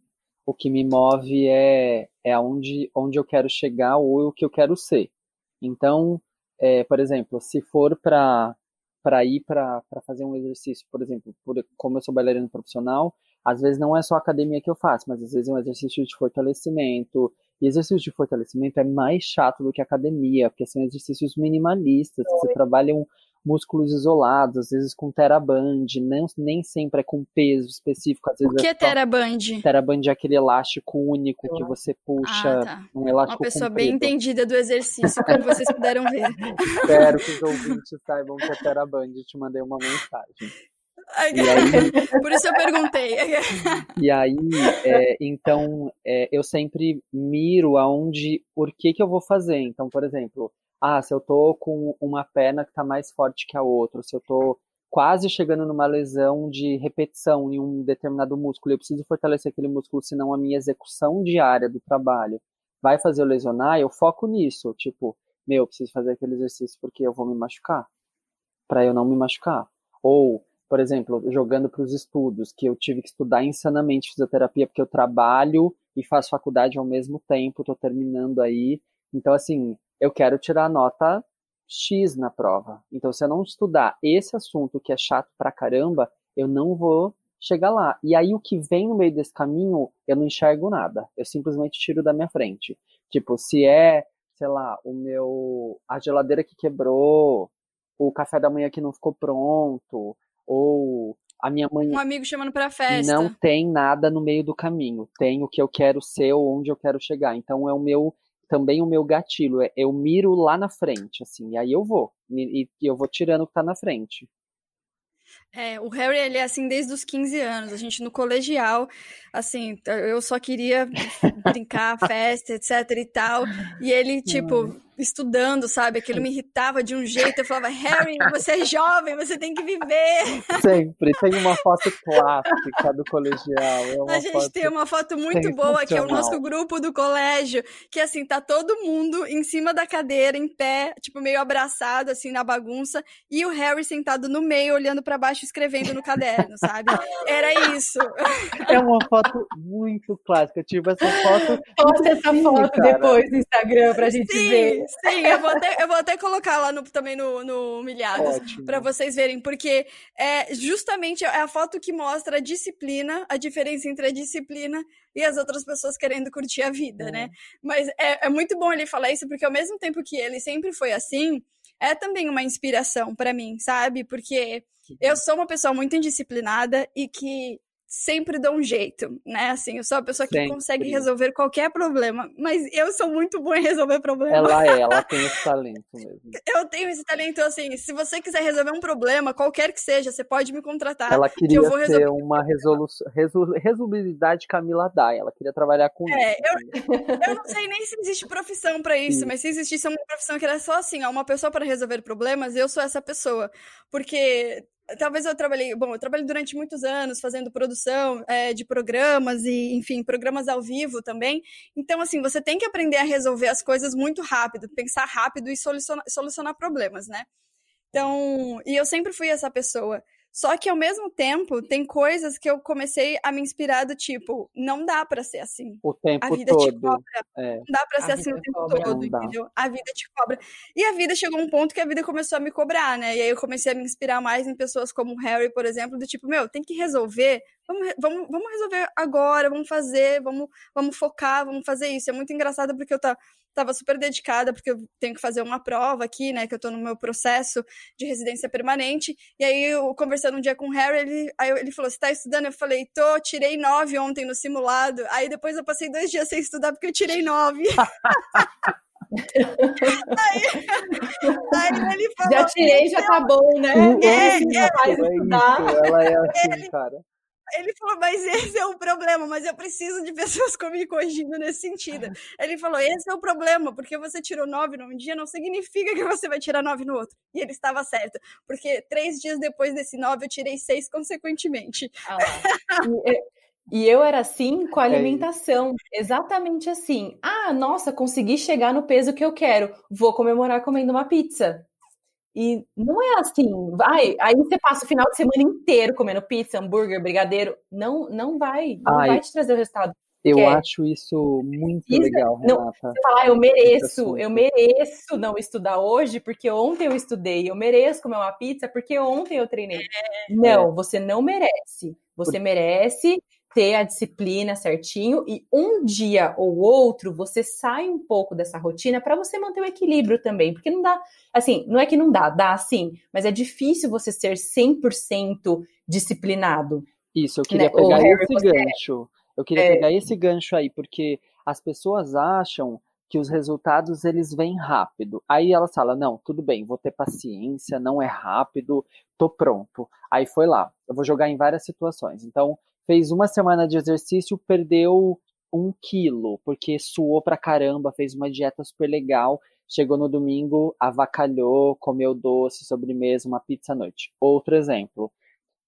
O que me move é, é onde, onde eu quero chegar ou o que eu quero ser. Então, é, por exemplo, se for para para ir para fazer um exercício, por exemplo, por, como eu sou bailarino profissional, às vezes não é só academia que eu faço, mas às vezes é um exercício de fortalecimento, e exercício de fortalecimento é mais chato do que academia, porque são exercícios minimalistas, que você trabalha músculos isolados, às vezes com teraband, nem, nem sempre é com peso específico. Às vezes o que é, é teraband? Teraband é aquele elástico único que você puxa, ah, tá. um elástico Uma pessoa comprido. bem entendida do exercício, como vocês puderam ver. Espero que os ouvintes saibam que é teraband, te mandei uma mensagem. Aí, por isso eu perguntei. E aí, é, então, é, eu sempre miro aonde, por que que eu vou fazer. Então, por exemplo, ah, se eu tô com uma perna que tá mais forte que a outra, se eu tô quase chegando numa lesão de repetição em um determinado músculo, eu preciso fortalecer aquele músculo, senão a minha execução diária do trabalho vai fazer eu lesionar, eu foco nisso, tipo, meu, eu preciso fazer aquele exercício porque eu vou me machucar, para eu não me machucar. Ou por exemplo, jogando para os estudos, que eu tive que estudar insanamente fisioterapia porque eu trabalho e faço faculdade ao mesmo tempo, estou terminando aí. Então, assim, eu quero tirar nota X na prova. Então, se eu não estudar esse assunto que é chato pra caramba, eu não vou chegar lá. E aí, o que vem no meio desse caminho, eu não enxergo nada. Eu simplesmente tiro da minha frente. Tipo, se é, sei lá, o meu. a geladeira que quebrou, o café da manhã que não ficou pronto, ou a minha mãe. Um amigo chamando pra festa. Não tem nada no meio do caminho. Tem o que eu quero ser ou onde eu quero chegar. Então é o meu. Também o meu gatilho. É, eu miro lá na frente, assim. E aí eu vou. E, e eu vou tirando o que tá na frente. É, o Harry, ele é assim desde os 15 anos. A gente no colegial, assim, eu só queria brincar, festa, etc e tal. E ele, tipo, estudando, sabe? Aquilo me irritava de um jeito. Eu falava, Harry, você é jovem, você tem que viver. Sempre. Tem uma foto clássica do colegial. É a gente tem uma foto muito boa, que é o nosso grupo do colégio, que assim, tá todo mundo em cima da cadeira, em pé, tipo, meio abraçado, assim, na bagunça, e o Harry sentado no meio, olhando para baixo, escrevendo no caderno, sabe? Era isso. É uma foto muito clássica. Tipo, essa foto. Posta essa foto cara. depois no Instagram pra gente sim, ver. Sim, eu vou até, eu vou até colocar lá no, também no, no Humilhados para vocês verem, porque é justamente é a foto que mostra a disciplina, a diferença entre a disciplina e as outras pessoas querendo curtir a vida, né? é. né? Mas é, é muito bom ele falar isso, porque ao mesmo tempo que ele sempre foi assim, é também uma inspiração para mim, sabe? Porque eu sou uma pessoa muito indisciplinada e que sempre dou um jeito, né? Assim, eu sou a pessoa que sempre. consegue resolver qualquer problema, mas eu sou muito boa em resolver problemas. Ela é, ela tem esse talento mesmo. Eu tenho esse talento, assim, se você quiser resolver um problema, qualquer que seja, você pode me contratar. Ela queria que eu vou resolver... ter uma resolução, resolubilidade Camila Dai, ela queria trabalhar com é, isso. Eu, eu não sei nem se existe profissão para isso, Sim. mas se existisse uma profissão que era só assim, ó, uma pessoa para resolver problemas, eu sou essa pessoa, porque talvez eu trabalhei, bom, eu trabalhei durante muitos anos fazendo produção é, de programas e, enfim, programas ao vivo também. Então, assim, você tem que aprender a resolver as coisas muito rápido, pensar rápido e solucionar, solucionar problemas, né? Então, e eu sempre fui essa pessoa. Só que ao mesmo tempo, tem coisas que eu comecei a me inspirar do tipo, não dá para ser assim. O tempo a vida todo. Te cobra. É. Não dá para ser assim o tempo cobra, todo, entendeu? A vida te cobra. E a vida chegou a um ponto que a vida começou a me cobrar, né? E aí eu comecei a me inspirar mais em pessoas como o Harry, por exemplo, do tipo, meu, tem que resolver. Vamos, vamos, vamos resolver agora, vamos fazer, vamos, vamos focar, vamos fazer isso. É muito engraçado porque eu tá estava super dedicada, porque eu tenho que fazer uma prova aqui, né? Que eu estou no meu processo de residência permanente. E aí, eu conversando um dia com o Harry, ele, aí ele falou: Você está estudando? Eu falei: Tô, tirei nove ontem no simulado. Aí depois eu passei dois dias sem estudar porque eu tirei nove. aí, aí, ele falou: Já tirei, já tá bom, né? É, é, é, é, isso, ela é assim, ele, cara. Ele falou, mas esse é o problema, mas eu preciso de pessoas me corrigindo nesse sentido. Ele falou, esse é o problema, porque você tirou nove num dia não significa que você vai tirar nove no outro. E ele estava certo, porque três dias depois desse nove eu tirei seis consequentemente. Ah, e, eu era assim com a é alimentação, é exatamente assim. Ah, nossa, consegui chegar no peso que eu quero, vou comemorar comendo uma pizza. E não é assim, vai, aí você passa o final de semana inteiro comendo pizza, hambúrguer, brigadeiro, não não vai, não Ai, vai te trazer o resultado. Eu quer. acho isso muito legal, Renata. Não, você fala, ah, eu mereço, eu mereço não estudar hoje porque ontem eu estudei, eu mereço comer uma pizza porque ontem eu treinei. É. Não, você não merece. Você Por... merece ter a disciplina certinho e um dia ou outro você sai um pouco dessa rotina para você manter o equilíbrio também, porque não dá, assim, não é que não dá, dá sim, mas é difícil você ser 100% disciplinado. Isso, eu queria né? pegar Harry, esse você... gancho. Eu queria é... pegar esse gancho aí, porque as pessoas acham que os resultados eles vêm rápido. Aí elas falam: "Não, tudo bem, vou ter paciência, não é rápido, tô pronto". Aí foi lá. Eu vou jogar em várias situações. Então, fez uma semana de exercício, perdeu um quilo, porque suou pra caramba, fez uma dieta super legal. Chegou no domingo, avacalhou, comeu doce, sobremesa, uma pizza à noite. Outro exemplo.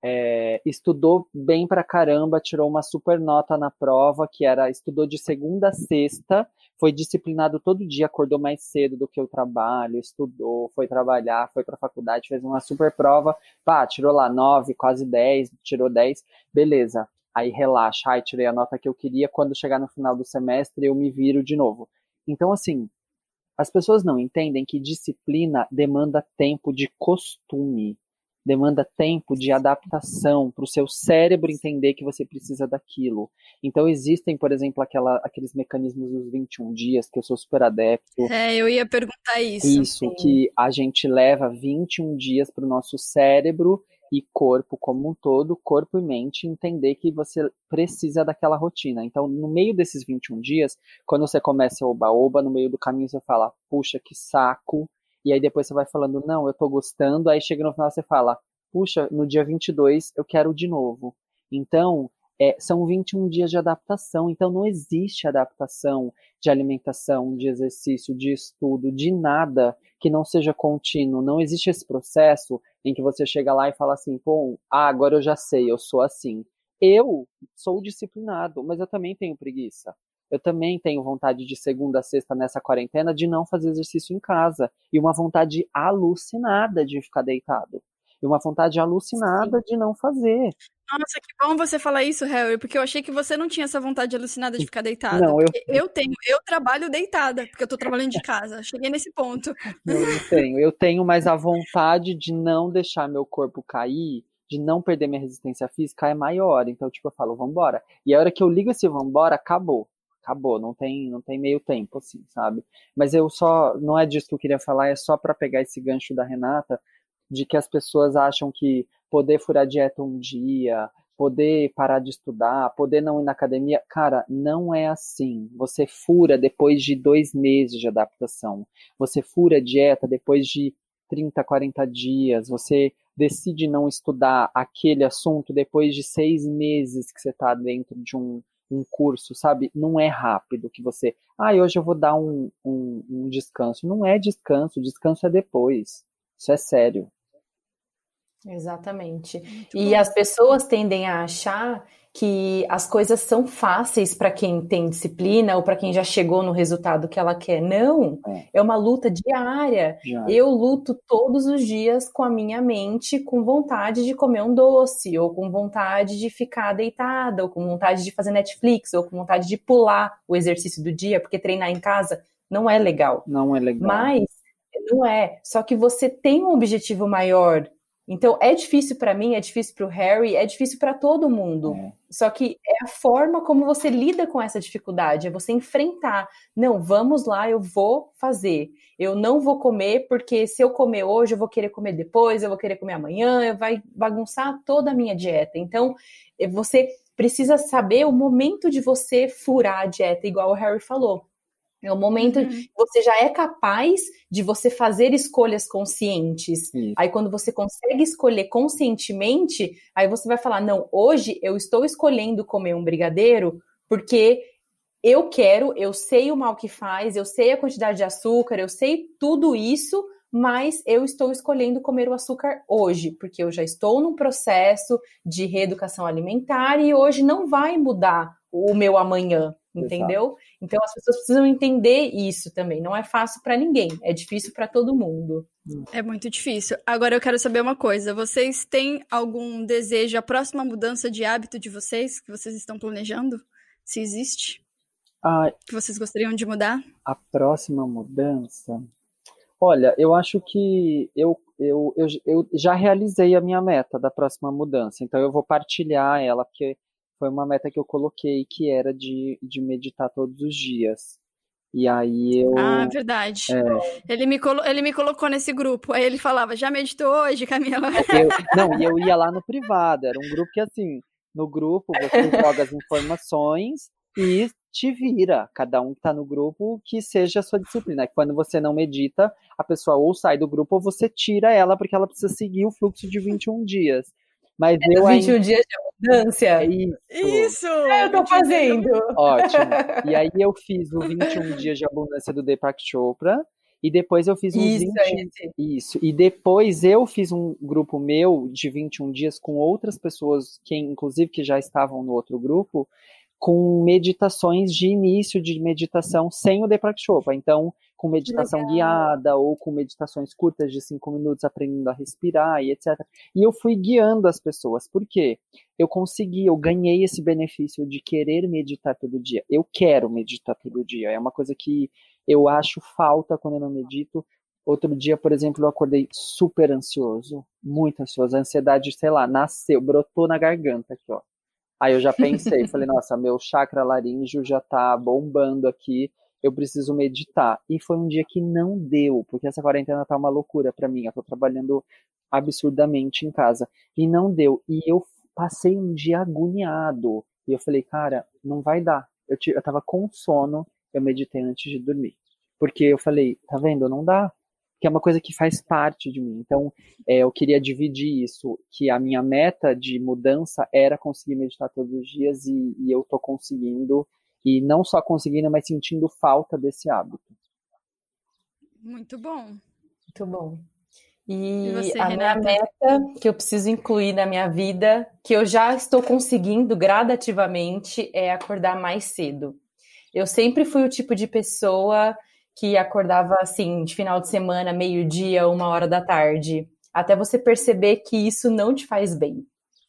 É, estudou bem pra caramba, tirou uma super nota na prova, que era estudou de segunda a sexta, foi disciplinado todo dia, acordou mais cedo do que o trabalho, estudou, foi trabalhar, foi para a faculdade, fez uma super prova, pá, tirou lá nove, quase dez, tirou dez, beleza. Aí relaxa, ai, tirei a nota que eu queria, quando chegar no final do semestre eu me viro de novo. Então, assim, as pessoas não entendem que disciplina demanda tempo de costume demanda tempo de adaptação para o seu cérebro entender que você precisa daquilo. Então existem, por exemplo, aquela, aqueles mecanismos dos 21 dias, que eu sou super adepto. É, eu ia perguntar isso. Isso, sim. que a gente leva 21 dias para o nosso cérebro e corpo como um todo, corpo e mente, entender que você precisa daquela rotina. Então, no meio desses 21 dias, quando você começa oba-oba, no meio do caminho você fala, puxa, que saco, e aí depois você vai falando, não, eu tô gostando, aí chega no final você fala, puxa, no dia 22 eu quero de novo. Então, é, são 21 dias de adaptação, então não existe adaptação de alimentação, de exercício, de estudo, de nada que não seja contínuo. Não existe esse processo em que você chega lá e fala assim, pô, ah, agora eu já sei, eu sou assim. Eu sou disciplinado, mas eu também tenho preguiça. Eu também tenho vontade de segunda a sexta nessa quarentena de não fazer exercício em casa. E uma vontade alucinada de ficar deitado. E uma vontade alucinada Sim. de não fazer. Nossa, que bom você falar isso, Harry, porque eu achei que você não tinha essa vontade alucinada de ficar deitado. Não, eu... eu tenho, eu trabalho deitada, porque eu tô trabalhando de casa. Cheguei nesse ponto. Não, eu tenho. Eu tenho, mas a vontade de não deixar meu corpo cair, de não perder minha resistência física é maior. Então, tipo, eu falo, vambora. E a hora que eu ligo esse vambora, acabou acabou, não tem, não tem meio tempo, assim, sabe? Mas eu só, não é disso que eu queria falar, é só para pegar esse gancho da Renata, de que as pessoas acham que poder furar dieta um dia, poder parar de estudar, poder não ir na academia, cara, não é assim. Você fura depois de dois meses de adaptação. Você fura dieta depois de 30, 40 dias. Você decide não estudar aquele assunto depois de seis meses que você está dentro de um um curso, sabe? Não é rápido que você, ah, hoje eu vou dar um, um, um descanso. Não é descanso, descanso é depois. Isso é sério. Exatamente. Muito e bom. as pessoas tendem a achar que as coisas são fáceis para quem tem disciplina ou para quem já chegou no resultado que ela quer. Não, é, é uma luta diária. Eu luto todos os dias com a minha mente, com vontade de comer um doce, ou com vontade de ficar deitada, ou com vontade de fazer Netflix, ou com vontade de pular o exercício do dia, porque treinar em casa não é legal. Não é legal. Mas não é. Só que você tem um objetivo maior então é difícil para mim, é difícil para o Harry, é difícil para todo mundo. É. Só que é a forma como você lida com essa dificuldade, é você enfrentar. Não, vamos lá, eu vou fazer. Eu não vou comer porque se eu comer hoje, eu vou querer comer depois, eu vou querer comer amanhã, vai bagunçar toda a minha dieta. Então, é, você precisa saber o momento de você furar a dieta, igual o Harry falou. É o momento uhum. que você já é capaz de você fazer escolhas conscientes. Isso. Aí quando você consegue escolher conscientemente, aí você vai falar: "Não, hoje eu estou escolhendo comer um brigadeiro porque eu quero, eu sei o mal que faz, eu sei a quantidade de açúcar, eu sei tudo isso, mas eu estou escolhendo comer o açúcar hoje, porque eu já estou num processo de reeducação alimentar e hoje não vai mudar o meu amanhã, entendeu? Exato. Então as pessoas precisam entender isso também. Não é fácil para ninguém, é difícil para todo mundo. É muito difícil. Agora eu quero saber uma coisa: vocês têm algum desejo, a próxima mudança de hábito de vocês que vocês estão planejando? Se existe? Ah, que vocês gostariam de mudar? A próxima mudança. Olha, eu acho que eu, eu, eu, eu já realizei a minha meta da próxima mudança, então eu vou partilhar ela, porque foi uma meta que eu coloquei que era de, de meditar todos os dias. E aí eu. Ah, verdade. É... Ele, me colo... ele me colocou nesse grupo. Aí ele falava, já meditou hoje, Camila? Eu... Não, e eu ia lá no privado. Era um grupo que, assim, no grupo você joga as informações e te vira. Cada um que tá no grupo que seja a sua disciplina. Quando você não medita, a pessoa ou sai do grupo ou você tira ela porque ela precisa seguir o fluxo de 21 dias. Mas é eu 21 ainda... dias de abundância. É isso. Isso! É, eu tô fazendo. Ótimo. E aí eu fiz o 21 dias de abundância do Deepak Chopra. E depois eu fiz um Isso, 20... é Isso. E depois eu fiz um grupo meu de 21 dias com outras pessoas, que inclusive que já estavam no outro grupo, com meditações de início de meditação sem o Deprakshopa. Então, com meditação guiada ou com meditações curtas de cinco minutos, aprendendo a respirar e etc. E eu fui guiando as pessoas. Por quê? Eu consegui, eu ganhei esse benefício de querer meditar todo dia. Eu quero meditar todo dia. É uma coisa que eu acho falta quando eu não medito. Outro dia, por exemplo, eu acordei super ansioso, muito ansioso. A ansiedade, sei lá, nasceu, brotou na garganta aqui, ó. Aí eu já pensei, falei, nossa, meu chakra laríngeo já tá bombando aqui, eu preciso meditar. E foi um dia que não deu, porque essa quarentena tá uma loucura para mim. Eu tô trabalhando absurdamente em casa. E não deu. E eu passei um dia agoniado. E eu falei, cara, não vai dar. Eu, eu tava com sono, eu meditei antes de dormir. Porque eu falei, tá vendo? Não dá que é uma coisa que faz parte de mim. Então, é, eu queria dividir isso, que a minha meta de mudança era conseguir meditar todos os dias e, e eu estou conseguindo, e não só conseguindo, mas sentindo falta desse hábito. Muito bom. Muito bom. E, e você, a Renata? minha meta que eu preciso incluir na minha vida, que eu já estou conseguindo gradativamente, é acordar mais cedo. Eu sempre fui o tipo de pessoa que acordava assim, de final de semana, meio-dia, uma hora da tarde, até você perceber que isso não te faz bem.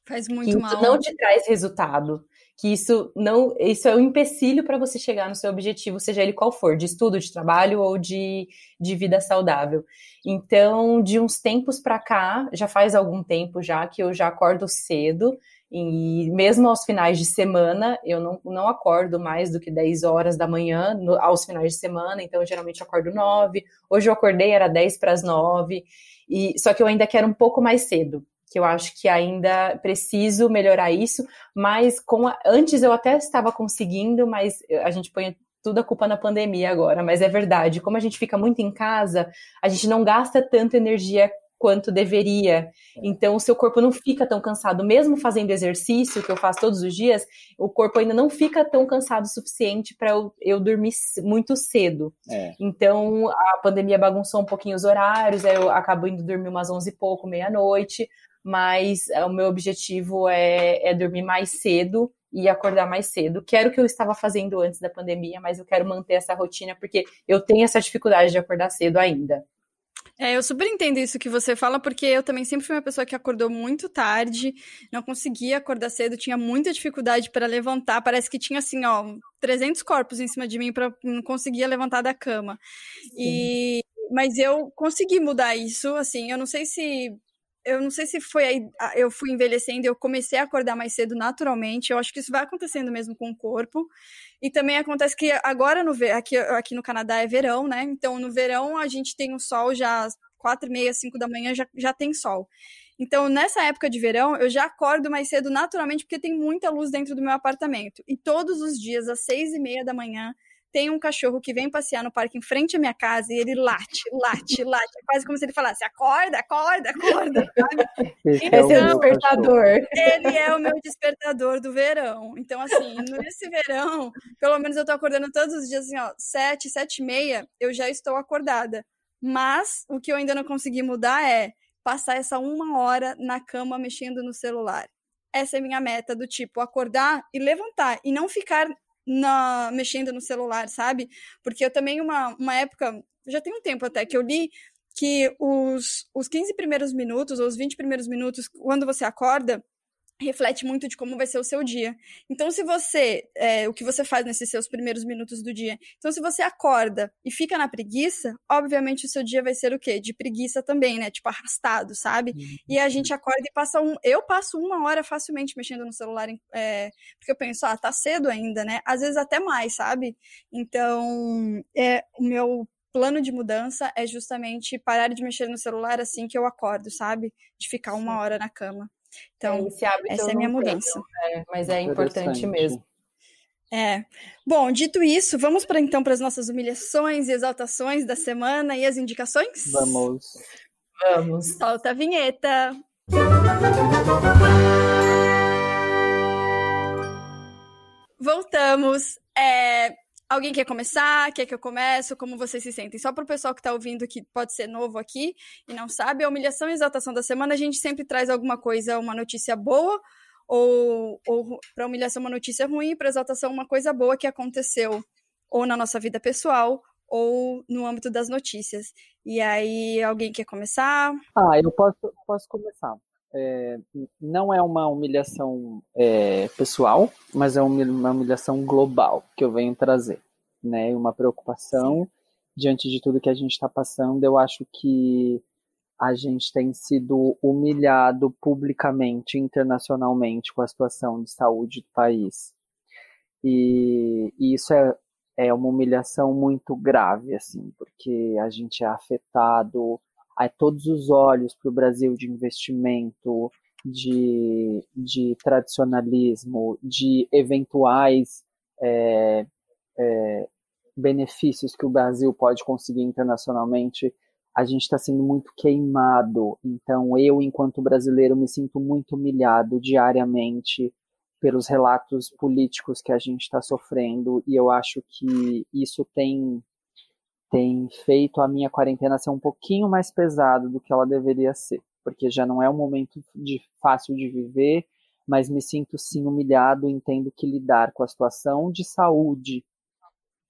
Faz muito que mal. Isso não te traz resultado. Que isso não, isso é um empecilho para você chegar no seu objetivo, seja ele qual for, de estudo, de trabalho ou de, de vida saudável. Então, de uns tempos para cá, já faz algum tempo já que eu já acordo cedo, e mesmo aos finais de semana, eu não, não acordo mais do que 10 horas da manhã no, aos finais de semana, então geralmente acordo 9. Hoje eu acordei, era 10 para as 9. E, só que eu ainda quero um pouco mais cedo, que eu acho que ainda preciso melhorar isso, mas com a, antes eu até estava conseguindo, mas a gente põe tudo a culpa na pandemia agora, mas é verdade. Como a gente fica muito em casa, a gente não gasta tanta energia quanto deveria. É. Então, o seu corpo não fica tão cansado, mesmo fazendo exercício, que eu faço todos os dias, o corpo ainda não fica tão cansado o suficiente para eu, eu, dormir muito cedo. É. Então, a pandemia bagunçou um pouquinho os horários, eu acabo indo dormir umas 11 e pouco, meia-noite, mas é, o meu objetivo é, é dormir mais cedo e acordar mais cedo. Quero o que eu estava fazendo antes da pandemia, mas eu quero manter essa rotina porque eu tenho essa dificuldade de acordar cedo ainda. É, eu super entendo isso que você fala, porque eu também sempre fui uma pessoa que acordou muito tarde, não conseguia acordar cedo, tinha muita dificuldade para levantar, parece que tinha assim, ó, 300 corpos em cima de mim para não conseguia levantar da cama. E mas eu consegui mudar isso, assim, eu não sei se eu não sei se foi aí, eu fui envelhecendo, eu comecei a acordar mais cedo naturalmente. Eu acho que isso vai acontecendo mesmo com o corpo. E também acontece que agora no aqui, aqui no Canadá é verão, né? Então no verão a gente tem o sol já quatro e meia, cinco da manhã já, já tem sol. Então, nessa época de verão, eu já acordo mais cedo naturalmente, porque tem muita luz dentro do meu apartamento. E todos os dias, às seis e meia da manhã, tem um cachorro que vem passear no parque em frente à minha casa e ele late, late, late. É quase como se ele falasse: acorda, acorda, acorda. Sabe? Esse então, é o despertador. Ele é o meu despertador do verão. Então, assim, nesse verão, pelo menos eu tô acordando todos os dias, assim, ó, sete, sete e meia, eu já estou acordada. Mas o que eu ainda não consegui mudar é passar essa uma hora na cama mexendo no celular. Essa é a minha meta, do tipo, acordar e levantar. E não ficar na, mexendo no celular, sabe? Porque eu também, uma, uma época, já tem um tempo até, que eu li que os, os 15 primeiros minutos, ou os 20 primeiros minutos, quando você acorda, reflete muito de como vai ser o seu dia. Então, se você, é, o que você faz nesses seus primeiros minutos do dia. Então, se você acorda e fica na preguiça, obviamente o seu dia vai ser o quê? De preguiça também, né? Tipo, arrastado, sabe? Uhum. E a gente acorda e passa um. Eu passo uma hora facilmente mexendo no celular, é, porque eu penso, ah, tá cedo ainda, né? Às vezes até mais, sabe? Então, é, o meu plano de mudança é justamente parar de mexer no celular assim que eu acordo, sabe? De ficar uma hora na cama. Então, é, essa é a minha mudança. Tenho, é, mas é importante mesmo. É. Bom, dito isso, vamos para então para as nossas humilhações e exaltações da semana e as indicações? Vamos. Vamos. Solta a vinheta. Voltamos. É, Alguém quer começar? Quer que eu comece? Como vocês se sentem? Só para o pessoal que está ouvindo que pode ser novo aqui e não sabe, a humilhação e exaltação da semana a gente sempre traz alguma coisa, uma notícia boa, ou, ou para humilhação uma notícia ruim, para exaltação uma coisa boa que aconteceu ou na nossa vida pessoal ou no âmbito das notícias. E aí, alguém quer começar? Ah, eu posso, posso começar. É, não é uma humilhação é, pessoal, mas é uma humilhação global que eu venho trazer, né? Uma preocupação Sim. diante de tudo que a gente está passando. Eu acho que a gente tem sido humilhado publicamente, internacionalmente, com a situação de saúde do país. E, e isso é, é uma humilhação muito grave, assim, porque a gente é afetado, a todos os olhos para o Brasil de investimento, de, de tradicionalismo, de eventuais é, é, benefícios que o Brasil pode conseguir internacionalmente, a gente está sendo muito queimado. Então, eu, enquanto brasileiro, me sinto muito humilhado diariamente pelos relatos políticos que a gente está sofrendo e eu acho que isso tem tem feito a minha quarentena ser um pouquinho mais pesada do que ela deveria ser, porque já não é um momento de, fácil de viver, mas me sinto sim humilhado e entendo que lidar com a situação de saúde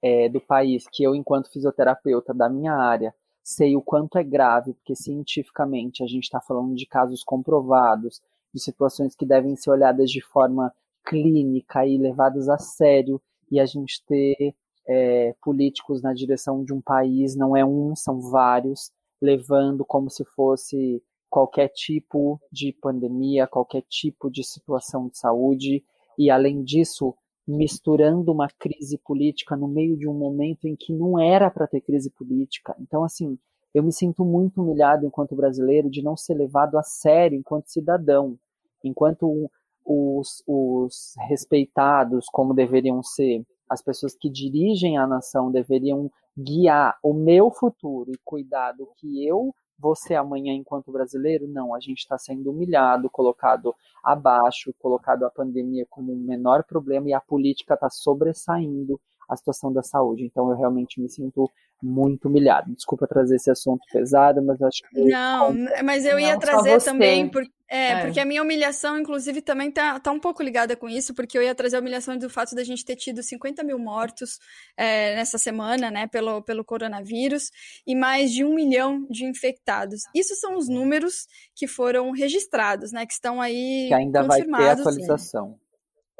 é, do país, que eu, enquanto fisioterapeuta da minha área, sei o quanto é grave, porque cientificamente a gente está falando de casos comprovados, de situações que devem ser olhadas de forma clínica e levadas a sério, e a gente ter é, políticos na direção de um país não é um, são vários, levando como se fosse qualquer tipo de pandemia, qualquer tipo de situação de saúde, e além disso, misturando uma crise política no meio de um momento em que não era para ter crise política. Então, assim, eu me sinto muito humilhado enquanto brasileiro de não ser levado a sério enquanto cidadão, enquanto os, os respeitados como deveriam ser, as pessoas que dirigem a nação deveriam guiar o meu futuro e cuidar do que eu vou ser amanhã enquanto brasileiro? Não, a gente está sendo humilhado, colocado abaixo, colocado a pandemia como um menor problema e a política está sobressaindo a situação da saúde. Então eu realmente me sinto muito humilhado. Desculpa trazer esse assunto pesado, mas eu acho que. Não, mas eu ia trazer também, por, é, é, porque a minha humilhação, inclusive, também tá, tá um pouco ligada com isso, porque eu ia trazer a humilhação do fato da gente ter tido 50 mil mortos é, nessa semana, né, pelo, pelo coronavírus, e mais de um milhão de infectados. Isso são os números que foram registrados, né, que estão aí. Que ainda vai ter atualização. Sim.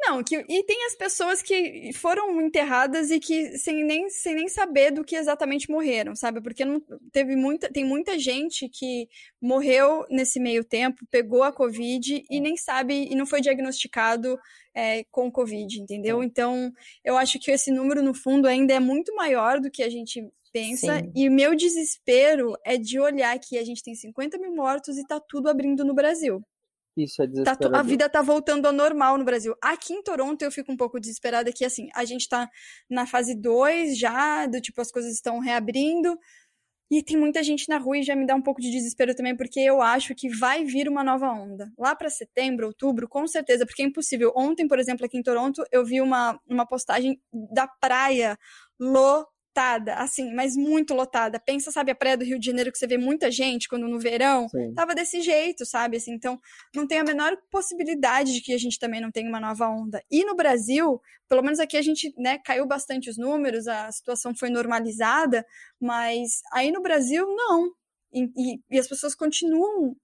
Não, que, e tem as pessoas que foram enterradas e que sem nem, sem nem saber do que exatamente morreram, sabe? Porque não teve muita, tem muita gente que morreu nesse meio tempo, pegou a Covid e nem sabe e não foi diagnosticado é, com Covid, entendeu? Então, eu acho que esse número, no fundo, ainda é muito maior do que a gente pensa. Sim. E o meu desespero é de olhar que a gente tem 50 mil mortos e tá tudo abrindo no Brasil. Isso é desesperador. Tá, a vida tá voltando ao normal no Brasil. Aqui em Toronto eu fico um pouco desesperada que assim, a gente tá na fase 2 já, do tipo as coisas estão reabrindo. E tem muita gente na rua e já me dá um pouco de desespero também, porque eu acho que vai vir uma nova onda. Lá para setembro, outubro, com certeza, porque é impossível. Ontem, por exemplo, aqui em Toronto, eu vi uma, uma postagem da praia lo lotada, assim, mas muito lotada. Pensa, sabe, a praia do Rio de Janeiro que você vê muita gente quando no verão, Sim. tava desse jeito, sabe? Assim, então, não tem a menor possibilidade de que a gente também não tenha uma nova onda. E no Brasil, pelo menos aqui a gente, né, caiu bastante os números, a situação foi normalizada, mas aí no Brasil, não. E, e, e as pessoas continuam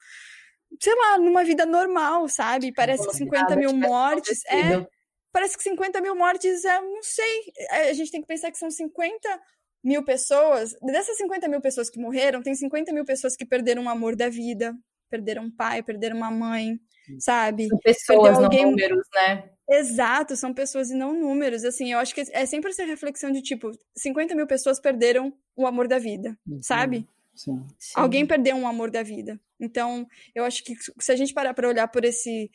sei lá, numa vida normal, sabe? Parece que 50 mil mortes. É, parece que 50 mil mortes é, não sei, é, a gente tem que pensar que são 50 mil pessoas. Dessas 50 mil pessoas que morreram, tem 50 mil pessoas que perderam o amor da vida, perderam um pai, perderam uma mãe, sabe? São pessoas, alguém... não números, né? Exato, são pessoas e não números. Assim, eu acho que é sempre essa reflexão de tipo, 50 mil pessoas perderam o amor da vida, uhum. sabe? Sim. Alguém perdeu um amor da vida. Então, eu acho que se a gente parar para olhar por esse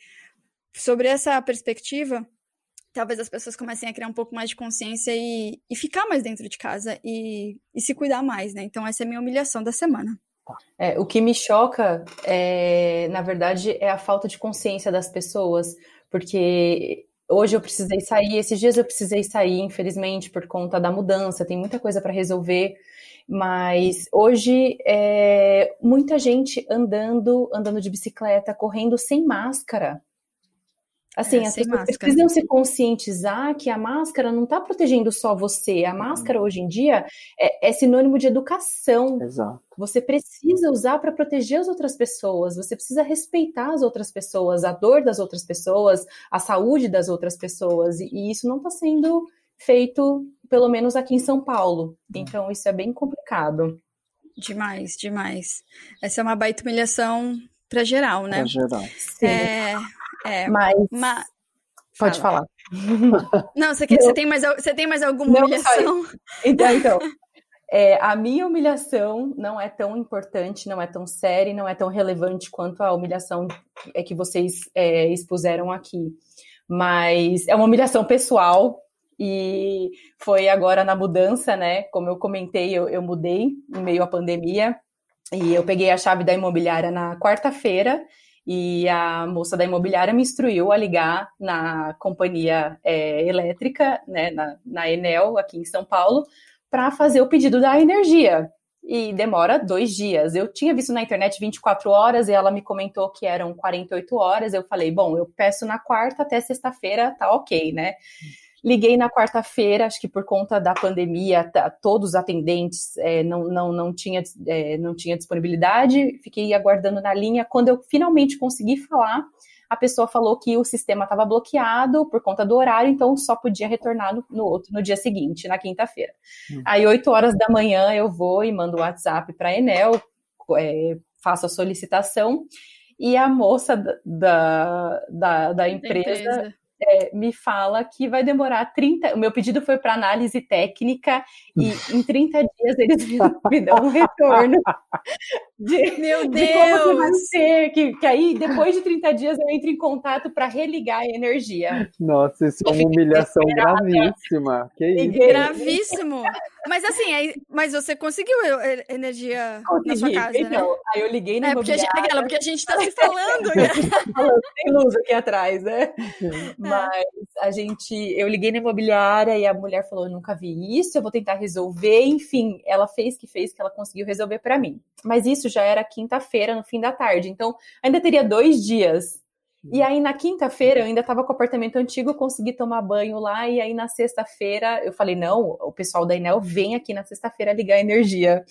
sobre essa perspectiva, talvez as pessoas comecem a criar um pouco mais de consciência e, e ficar mais dentro de casa e, e se cuidar mais, né? Então, essa é a minha humilhação da semana. É, o que me choca, é, na verdade, é a falta de consciência das pessoas, porque hoje eu precisei sair, esses dias eu precisei sair, infelizmente, por conta da mudança, tem muita coisa para resolver. Mas hoje é, muita gente andando, andando de bicicleta, correndo sem máscara. Assim, é, as pessoas máscara. precisam se conscientizar que a máscara não está protegendo só você. A uhum. máscara hoje em dia é, é sinônimo de educação. Exato. Você precisa usar para proteger as outras pessoas. Você precisa respeitar as outras pessoas, a dor das outras pessoas, a saúde das outras pessoas. E, e isso não está sendo feito, pelo menos aqui em São Paulo. Então, isso é bem complicado. Demais, demais. Essa é uma baita humilhação para geral, né? Para geral. Sim. É, é, mas... mas... Pode Fala. falar. Não, você, quer, você, tem mais, você tem mais alguma não, humilhação? Então, então é, a minha humilhação não é tão importante, não é tão séria, não é tão relevante quanto a humilhação é que vocês é, expuseram aqui. Mas é uma humilhação pessoal, e foi agora na mudança, né? Como eu comentei, eu, eu mudei em meio à pandemia e eu peguei a chave da imobiliária na quarta-feira e a moça da imobiliária me instruiu a ligar na companhia é, elétrica, né, na, na Enel, aqui em São Paulo, para fazer o pedido da energia. E demora dois dias. Eu tinha visto na internet 24 horas e ela me comentou que eram 48 horas. Eu falei, bom, eu peço na quarta até sexta-feira, tá ok, né? Liguei na quarta-feira, acho que por conta da pandemia, tá, todos os atendentes é, não, não, não, tinha, é, não tinha disponibilidade, fiquei aguardando na linha. Quando eu finalmente consegui falar, a pessoa falou que o sistema estava bloqueado por conta do horário, então só podia retornar no, no outro, no dia seguinte, na quinta-feira. Hum. Aí, 8 horas da manhã, eu vou e mando o WhatsApp para a Enel, é, faço a solicitação, e a moça da, da, da empresa, empresa é, me fala que vai demorar 30. O meu pedido foi para análise técnica e em 30 dias eles me dão um retorno. De, meu Deus! De como vai ser, que, que aí depois de 30 dias eu entro em contato para religar a energia. Nossa, isso é uma humilhação gravíssima. Que isso? Gravíssimo. Mas assim, aí, mas você conseguiu energia Consegui. na sua casa, então, né? Aí eu liguei no é, porque a, gente, porque a gente tá se falando. Né? Tem luz aqui atrás, né? Mas a gente, eu liguei na imobiliária e a mulher falou: eu nunca vi isso, eu vou tentar resolver. Enfim, ela fez que fez que ela conseguiu resolver para mim. Mas isso já era quinta-feira, no fim da tarde. Então, ainda teria dois dias. E aí, na quinta-feira, eu ainda estava com o apartamento antigo, consegui tomar banho lá. E aí, na sexta-feira, eu falei: não, o pessoal da Enel vem aqui na sexta-feira ligar a energia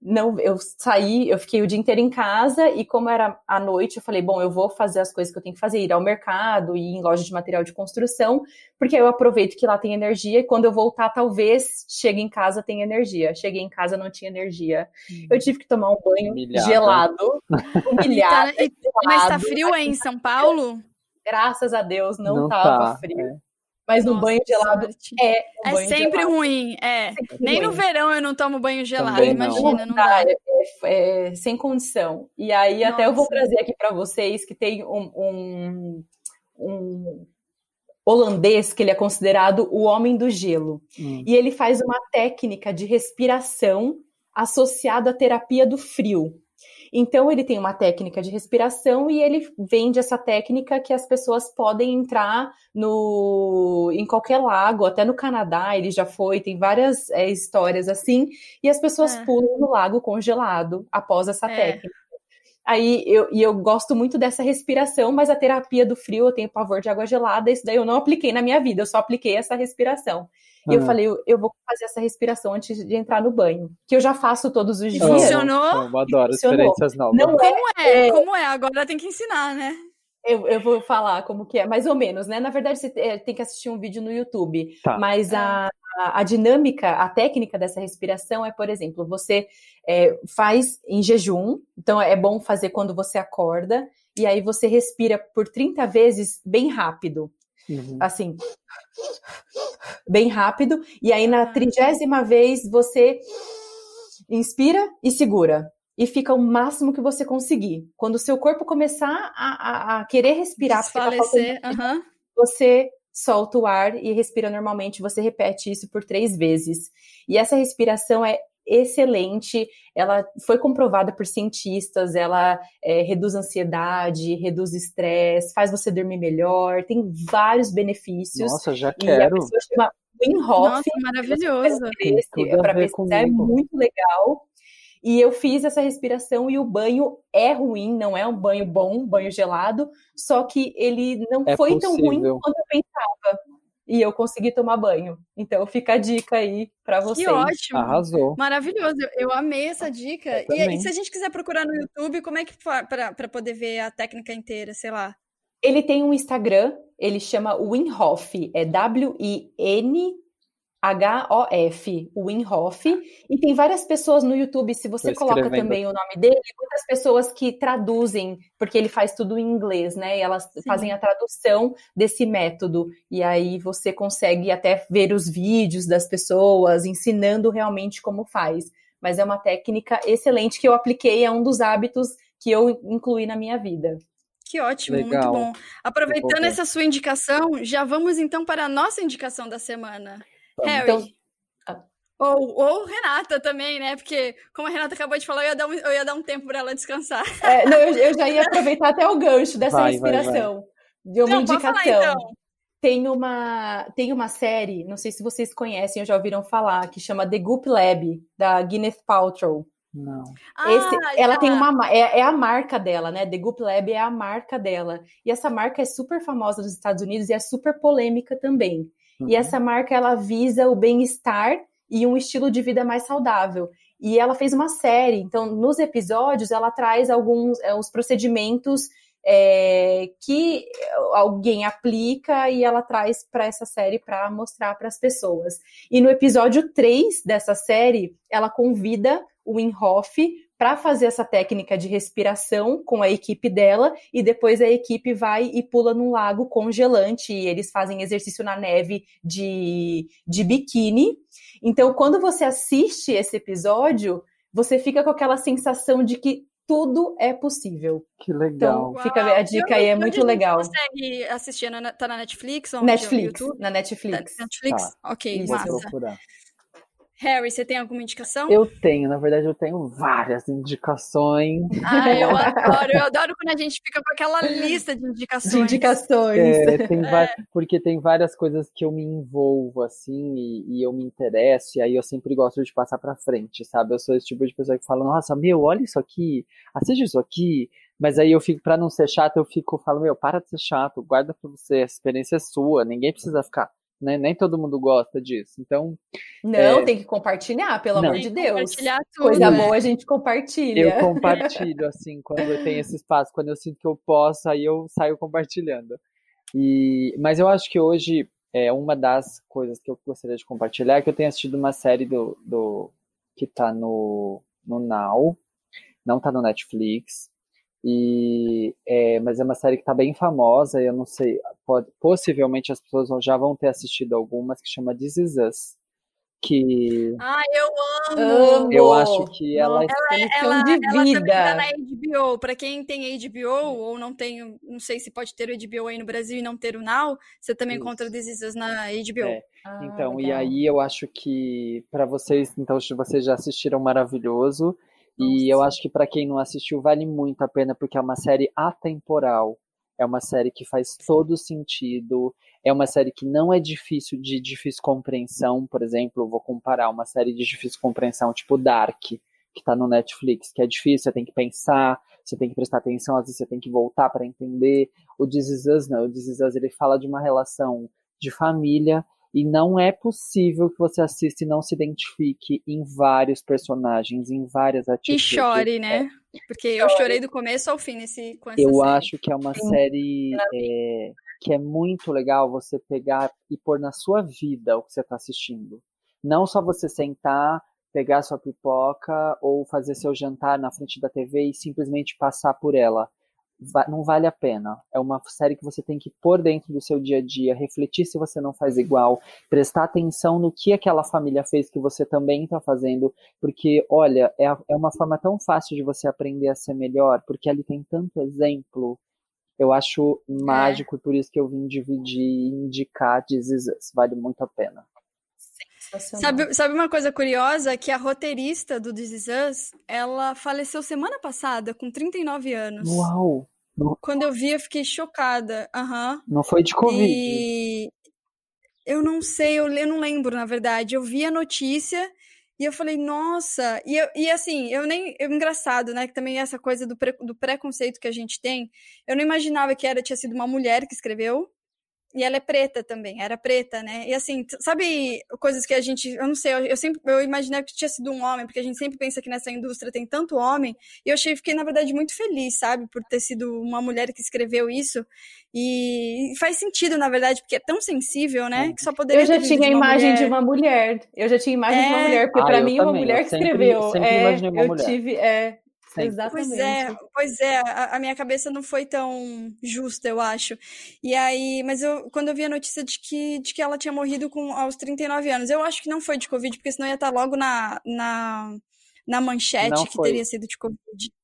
não, eu saí, eu fiquei o dia inteiro em casa e como era à noite, eu falei, bom, eu vou fazer as coisas que eu tenho que fazer, ir ao mercado, ir em loja de material de construção, porque aí eu aproveito que lá tem energia e quando eu voltar, talvez chegue em casa tenha energia. Cheguei em casa não tinha energia. Hum. Eu tive que tomar um banho Humilhada. gelado, humilhado. Tá, mas tá frio aí em São Paulo? Graças a Deus não, não tava tá, frio. É. Mas no banho gelado sorte. é. Um é sempre gelado. ruim, é. Sempre Nem ruim. no verão eu não tomo banho gelado, Também imagina, não, não dá. É, é, sem condição. E aí, Nossa. até eu vou trazer aqui para vocês que tem um, um, um, holandês que ele é considerado o homem do gelo. Hum. E ele faz uma técnica de respiração associada à terapia do frio. Então, ele tem uma técnica de respiração e ele vende essa técnica que as pessoas podem entrar no em qualquer lago, até no Canadá ele já foi, tem várias é, histórias assim, e as pessoas é. pulam no lago congelado após essa é. técnica. Aí eu, e eu gosto muito dessa respiração, mas a terapia do frio eu tenho pavor de água gelada, isso daí eu não apliquei na minha vida, eu só apliquei essa respiração. E eu falei, eu, eu, vou fazer essa respiração antes de entrar no banho, que eu já faço todos os dias. Funcionou? Eu adoro Funcionou. experiências novas. Não como é, é, como é, agora tem que ensinar, né? Eu, eu, vou falar como que é, mais ou menos, né? Na verdade, você é, tem que assistir um vídeo no YouTube. Tá. Mas a, a, a, dinâmica, a técnica dessa respiração é, por exemplo, você é, faz em jejum, então é bom fazer quando você acorda, e aí você respira por 30 vezes bem rápido. Uhum. Assim, bem rápido. E aí, na trigésima vez, você inspira e segura. E fica o máximo que você conseguir. Quando o seu corpo começar a, a, a querer respirar, tá uhum. você solta o ar e respira normalmente. Você repete isso por três vezes. E essa respiração é excelente. Ela foi comprovada por cientistas, ela é, reduz ansiedade, reduz estresse, faz você dormir melhor, tem vários benefícios. Nossa, já quero. E a pessoa chama. Nossa, maravilhoso. Para pesquisar é muito legal. E eu fiz essa respiração e o banho é ruim, não é um banho bom, banho gelado, só que ele não é foi possível. tão ruim quanto eu pensava. E eu consegui tomar banho. Então fica a dica aí para vocês. Que ótimo. Arrasou. Maravilhoso. Eu amei essa dica. E, e, se a gente quiser procurar no YouTube, como é que para poder ver a técnica inteira, sei lá? Ele tem um Instagram, ele chama Winhof, é W-I-N H-O-F, Winhof, e tem várias pessoas no YouTube, se você coloca também o nome dele, muitas pessoas que traduzem, porque ele faz tudo em inglês, né? E elas Sim. fazem a tradução desse método, e aí você consegue até ver os vídeos das pessoas ensinando realmente como faz. Mas é uma técnica excelente que eu apliquei, é um dos hábitos que eu incluí na minha vida. Que ótimo, Legal. muito bom. Aproveitando essa sua indicação, já vamos então para a nossa indicação da semana. Harry. Então... Ah. Ou, ou Renata também, né? Porque, como a Renata acabou de falar, eu ia dar um, eu ia dar um tempo para ela descansar. É, não, eu, eu, já ia aproveitar até o gancho dessa vai, inspiração. Vai, vai. De uma não, indicação. Falar, então. Tem uma, tem uma série, não sei se vocês conhecem ou já ouviram falar, que chama The Goop Lab, da Gwyneth Paltrow. Não. Esse, ah, ela tem uma é, é, a marca dela, né? The Goop Lab é a marca dela. E essa marca é super famosa nos Estados Unidos e é super polêmica também. Uhum. E essa marca ela visa o bem-estar e um estilo de vida mais saudável. E ela fez uma série, então nos episódios ela traz alguns é, os procedimentos é, que alguém aplica e ela traz para essa série para mostrar para as pessoas. E no episódio 3 dessa série, ela convida o Inhoff para fazer essa técnica de respiração com a equipe dela e depois a equipe vai e pula num lago congelante e eles fazem exercício na neve de, de biquíni. Então, quando você assiste esse episódio, você fica com aquela sensação de que tudo é possível. Que legal. Então, fica a dica aí, é muito legal. Você consegue assistir, na, tá na Netflix? Ou Netflix, na Netflix. Netflix? Tá. Ok, Isso, massa. Procurar. Harry, você tem alguma indicação? Eu tenho, na verdade, eu tenho várias indicações. Ah, eu adoro, eu adoro quando a gente fica com aquela lista de indicações. De indicações. É, tem é. Porque tem várias coisas que eu me envolvo, assim, e, e, eu me interesso, e aí eu sempre gosto de passar pra frente, sabe? Eu sou esse tipo de pessoa que fala, nossa, meu, olha isso aqui, assiste isso aqui. Mas aí eu fico, pra não ser chato, eu fico, falo, meu, para de ser chato, guarda pra você, a experiência é sua, ninguém precisa ficar né? Nem todo mundo gosta disso. Então. Não, é... tem que compartilhar, pelo não. amor de Deus. Compartilhar tudo, Coisa né? boa a gente compartilha. Eu compartilho, assim, quando eu tenho esse espaço, quando eu sinto que eu posso, aí eu saio compartilhando. E... Mas eu acho que hoje é uma das coisas que eu gostaria de compartilhar é que eu tenho assistido uma série do, do que tá no, no Now, não tá no Netflix, e, é, mas é uma série que está bem famosa, eu não sei, pode, possivelmente as pessoas já vão ter assistido algumas, que chama This Is Us. Que. Ah, eu amo! Eu acho que ela, ela é ela, de ela vida. Ela tá na HBO. Para quem tem HBO ou não tem, não sei se pode ter o HBO aí no Brasil e não ter o Now, você também Isso. encontra This Is Us na HBO. É. Ah, então, legal. e aí eu acho que para vocês, então, se vocês já assistiram Maravilhoso, e eu acho que para quem não assistiu vale muito a pena porque é uma série atemporal. É uma série que faz todo sentido. É uma série que não é difícil de difícil compreensão. Por exemplo, vou comparar uma série de difícil compreensão, tipo Dark, que está no Netflix, que é difícil, você tem que pensar, você tem que prestar atenção, às vezes você tem que voltar para entender. O This Is Us, não. O This Is Us, ele fala de uma relação de família e não é possível que você assista e não se identifique em vários personagens, em várias atitudes. E chore, né? É. Porque eu chorei do começo ao fim nesse, com essa Eu série. acho que é uma série é, que é muito legal você pegar e pôr na sua vida o que você está assistindo. Não só você sentar, pegar sua pipoca ou fazer seu jantar na frente da TV e simplesmente passar por ela não vale a pena. É uma série que você tem que pôr dentro do seu dia a dia, refletir se você não faz igual, prestar atenção no que aquela família fez que você também está fazendo, porque, olha, é, é uma forma tão fácil de você aprender a ser melhor, porque ali tem tanto exemplo. Eu acho mágico, é. por isso que eu vim dividir e indicar This Vale muito a pena. Sabe, sabe uma coisa curiosa? Que a roteirista do This Is Us, ela faleceu semana passada, com 39 anos. Uau! Quando eu vi, eu fiquei chocada. Uhum. Não foi de Covid. E... Eu não sei, eu, eu não lembro, na verdade. Eu vi a notícia e eu falei, nossa, e, eu, e assim, eu nem. É engraçado, né? Que também essa coisa do, pre, do preconceito que a gente tem. Eu não imaginava que era, tinha sido uma mulher que escreveu. E ela é preta também, era preta, né? E assim, sabe coisas que a gente, eu não sei, eu, eu sempre eu imaginei que tinha sido um homem, porque a gente sempre pensa que nessa indústria tem tanto homem, e eu achei, fiquei na verdade muito feliz, sabe, por ter sido uma mulher que escreveu isso. E faz sentido, na verdade, porque é tão sensível, né? Que só poderia Eu já tinha a imagem mulher. de uma mulher. Eu já tinha a imagem é... de uma é. mulher, porque ah, para mim também. uma mulher que escreveu. Sempre, sempre é, eu mulher. tive, é, Exatamente. Pois é, pois é, a, a, minha cabeça não foi tão justa, eu acho. E aí, mas eu, quando eu vi a notícia de que, de que ela tinha morrido com, aos 39 anos, eu acho que não foi de Covid, porque senão ia estar logo na, na, na manchete não que foi. teria sido de Covid.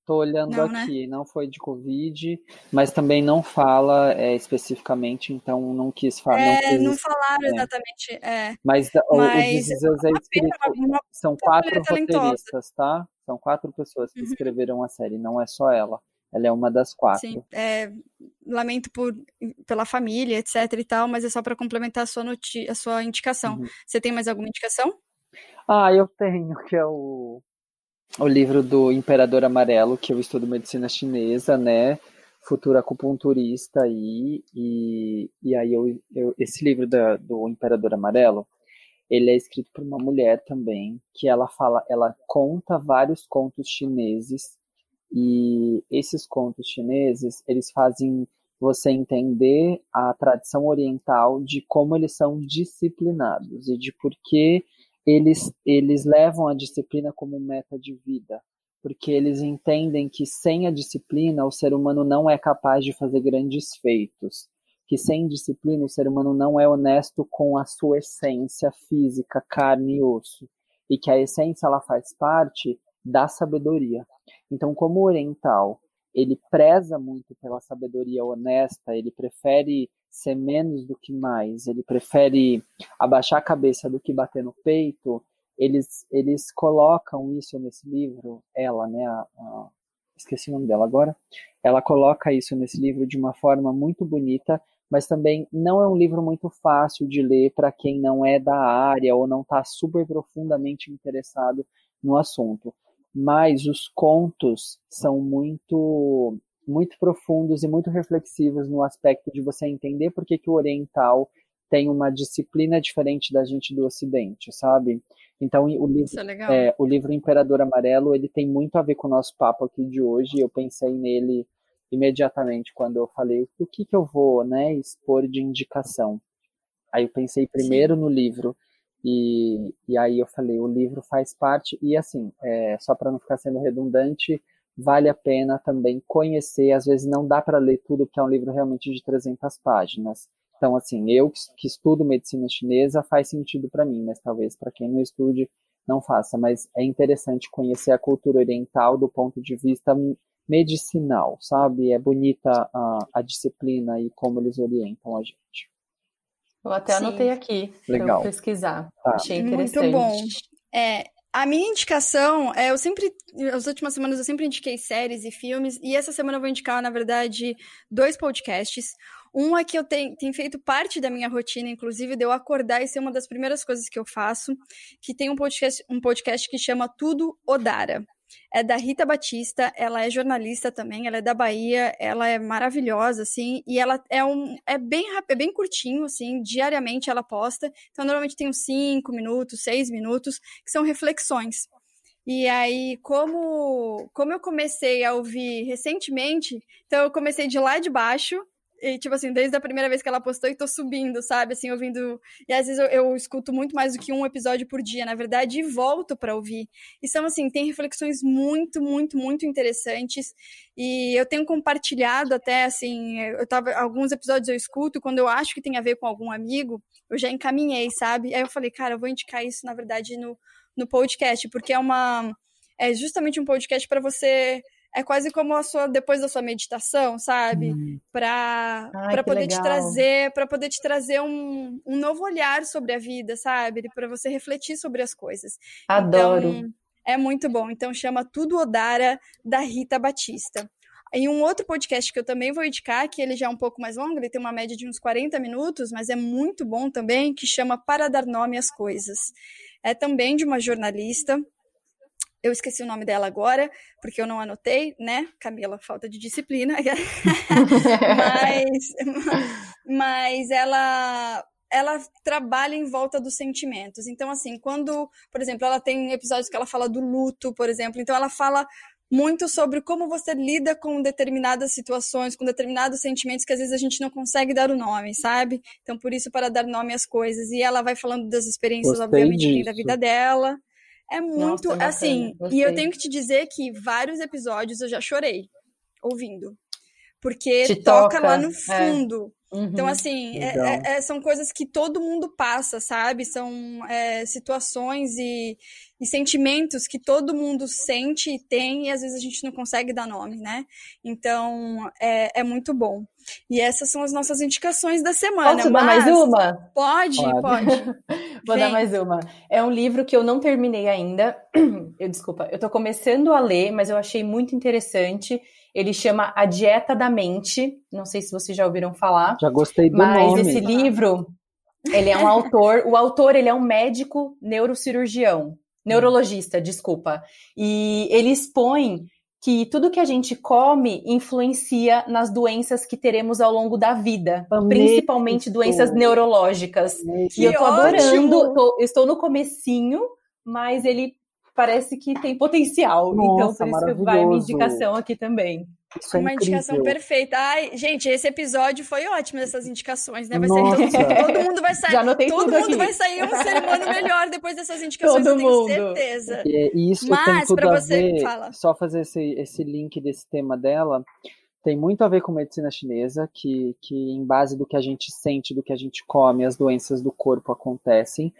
Tô olhando não, né? aqui, né? não foi de Covid, mas também não fala é, especificamente, então não quis falar. É, não, quis, não falaram é. exatamente. É. Mas, mas o, o é uma, são quatro roteiristas, tá? São quatro pessoas que uhum. escreveram a série, não é só ela. Ela é uma das quatro. Sim, é, lamento por, pela família, etc e tal, mas é só para complementar a sua, noti a sua indicação. Uhum. Você tem mais alguma indicação? Ah, eu tenho, que é o, o livro do Imperador Amarelo, que eu estudo medicina chinesa, né? Futuro acupunturista aí, e, e aí eu, eu esse livro da, do Imperador Amarelo, ele é escrito por uma mulher também, que ela fala, ela conta vários contos chineses e esses contos chineses, eles fazem você entender a tradição oriental de como eles são disciplinados e de por que eles, eles levam a disciplina como meta de vida. Porque eles entendem que sem a disciplina o ser humano não é capaz de fazer grandes feitos que sem disciplina o ser humano não é honesto com a sua essência física, carne e osso, e que a essência ela faz parte da sabedoria. Então, como oriental, ele preza muito pela sabedoria honesta, ele prefere ser menos do que mais, ele prefere abaixar a cabeça do que bater no peito, eles, eles colocam isso nesse livro, ela, né, a, a, esqueci o nome dela agora, ela coloca isso nesse livro de uma forma muito bonita, mas também não é um livro muito fácil de ler para quem não é da área ou não está super profundamente interessado no assunto. Mas os contos são muito muito profundos e muito reflexivos no aspecto de você entender por que, que o oriental tem uma disciplina diferente da gente do Ocidente, sabe? Então o livro, é é, o livro Imperador Amarelo ele tem muito a ver com o nosso papo aqui de hoje. Eu pensei nele imediatamente quando eu falei o que, que eu vou né, expor de indicação. Aí eu pensei primeiro Sim. no livro e, e aí eu falei o livro faz parte e assim é, só para não ficar sendo redundante vale a pena também conhecer. Às vezes não dá para ler tudo porque é um livro realmente de 300 páginas. Então assim eu que estudo medicina chinesa faz sentido para mim, mas talvez para quem não estude não faça. Mas é interessante conhecer a cultura oriental do ponto de vista medicinal, sabe? É bonita a, a disciplina e como eles orientam a gente. Eu até Sim. anotei aqui para pesquisar. Tá. Achei interessante. Muito bom. É, a minha indicação é, eu sempre, as últimas semanas eu sempre indiquei séries e filmes, e essa semana eu vou indicar, na verdade, dois podcasts. Um é que eu tenho, tem feito parte da minha rotina, inclusive, de eu acordar e ser uma das primeiras coisas que eu faço, que tem um podcast, um podcast que chama Tudo Odara é da Rita Batista, ela é jornalista também, ela é da Bahia, ela é maravilhosa, assim, e ela é um. É bem é bem curtinho, assim, diariamente ela posta. Então, normalmente tem uns 5 minutos, 6 minutos, que são reflexões. E aí, como, como eu comecei a ouvir recentemente, então eu comecei de lá de baixo e, tipo assim, desde a primeira vez que ela postou e tô subindo, sabe? Assim, ouvindo. E às vezes eu, eu escuto muito mais do que um episódio por dia, na verdade, e volto para ouvir. E são, assim, tem reflexões muito, muito, muito interessantes. E eu tenho compartilhado até, assim, eu tava. Alguns episódios eu escuto, quando eu acho que tem a ver com algum amigo, eu já encaminhei, sabe? Aí eu falei, cara, eu vou indicar isso, na verdade, no, no podcast, porque é uma. É justamente um podcast para você é quase como a sua depois da sua meditação, sabe? Hum. Para para poder legal. te trazer, para poder te trazer um, um novo olhar sobre a vida, sabe? Para você refletir sobre as coisas. Adoro. Então, é muito bom. Então chama Tudo Odara da Rita Batista. Em um outro podcast que eu também vou indicar, que ele já é um pouco mais longo, ele tem uma média de uns 40 minutos, mas é muito bom também, que chama Para Dar Nome às Coisas. É também de uma jornalista, eu esqueci o nome dela agora, porque eu não anotei, né? Camila, falta de disciplina. mas, mas ela ela trabalha em volta dos sentimentos. Então, assim, quando, por exemplo, ela tem episódios que ela fala do luto, por exemplo, então ela fala muito sobre como você lida com determinadas situações, com determinados sentimentos que às vezes a gente não consegue dar o nome, sabe? Então, por isso, para dar nome às coisas. E ela vai falando das experiências, Gostei obviamente, da vida dela. É muito, Nossa, assim, e eu tenho que te dizer que vários episódios eu já chorei ouvindo. Porque Te toca, toca lá no é. fundo. É. Uhum, então, assim, é, é, é, são coisas que todo mundo passa, sabe? São é, situações e, e, sentimentos que todo mundo sente e tem, e às vezes a gente não consegue dar nome, né? Então, é, muito bom. E essas são as nossas indicações da semana. Posso dar mais uma? Pode, pode. pode. Vou Vem. dar mais uma. É um livro que eu não terminei ainda. Eu, desculpa, eu tô começando a ler, mas eu achei muito interessante ele chama A Dieta da Mente. Não sei se vocês já ouviram falar. Já gostei do mas nome. Mas esse livro, ele é um autor. O autor, ele é um médico neurocirurgião. Neurologista, desculpa. E ele expõe que tudo que a gente come influencia nas doenças que teremos ao longo da vida, principalmente doenças neurológicas. e eu tô adorando, tô, estou no comecinho, mas ele parece que tem potencial. Nossa, então, por isso que vai minha indicação aqui também. Isso é uma incrível. indicação perfeita. Ai, gente, esse episódio foi ótimo, essas indicações, né? Vai sair todo, todo, mundo vai sair. Já anotei todo mundo aqui. vai sair um ser humano melhor depois dessas indicações, todo eu mundo. tenho certeza. E isso Mas, tem tudo a você, ver, fala. só fazer esse, esse link desse tema dela, tem muito a ver com medicina chinesa, que, que em base do que a gente sente, do que a gente come, as doenças do corpo acontecem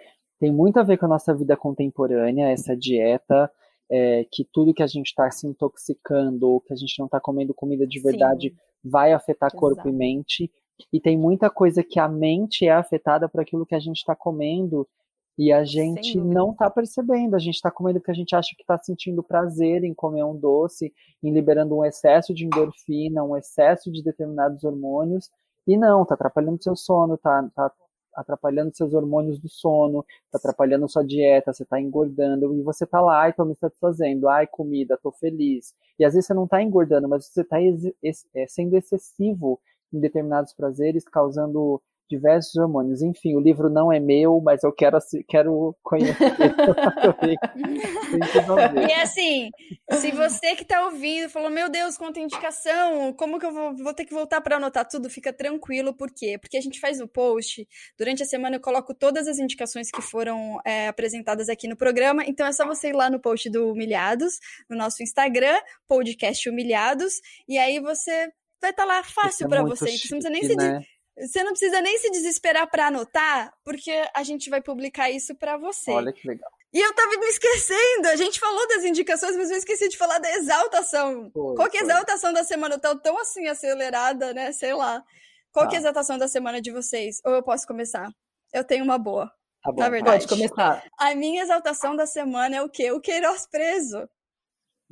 tem muito a ver com a nossa vida contemporânea, essa dieta, é, que tudo que a gente está se intoxicando ou que a gente não está comendo comida de verdade Sim. vai afetar Exato. corpo e mente. E tem muita coisa que a mente é afetada por aquilo que a gente está comendo e a gente não está percebendo. A gente está comendo porque a gente acha que está sentindo prazer em comer um doce, em liberando um excesso de endorfina, um excesso de determinados hormônios. E não, está atrapalhando seu sono, está tá atrapalhando seus hormônios do sono, tá atrapalhando sua dieta, você tá engordando, e você tá lá, e tô me satisfazendo, ai, comida, tô feliz. E às vezes você não tá engordando, mas você tá é, sendo excessivo em determinados prazeres, causando diversos hormônios. Enfim, o livro não é meu, mas eu quero, quero conhecer. e assim, se você que está ouvindo falou, meu Deus, quanta indicação, como que eu vou, vou ter que voltar para anotar tudo? Fica tranquilo, por quê? Porque a gente faz o post, durante a semana eu coloco todas as indicações que foram é, apresentadas aqui no programa, então é só você ir lá no post do Humilhados, no nosso Instagram, podcast Humilhados, e aí você vai estar tá lá fácil é para você, chique, então você não precisa nem se... Né? Você não precisa nem se desesperar para anotar, porque a gente vai publicar isso para você. Olha que legal. E eu tava me esquecendo, a gente falou das indicações, mas eu esqueci de falar da exaltação. Foi, Qual que é a exaltação da semana? Eu tô tão assim acelerada, né? Sei lá. Qual que é a tá. exaltação da semana de vocês? Ou eu posso começar? Eu tenho uma boa. Tá bom, na verdade. Pode começar. A minha exaltação da semana é o quê? O Queiroz preso.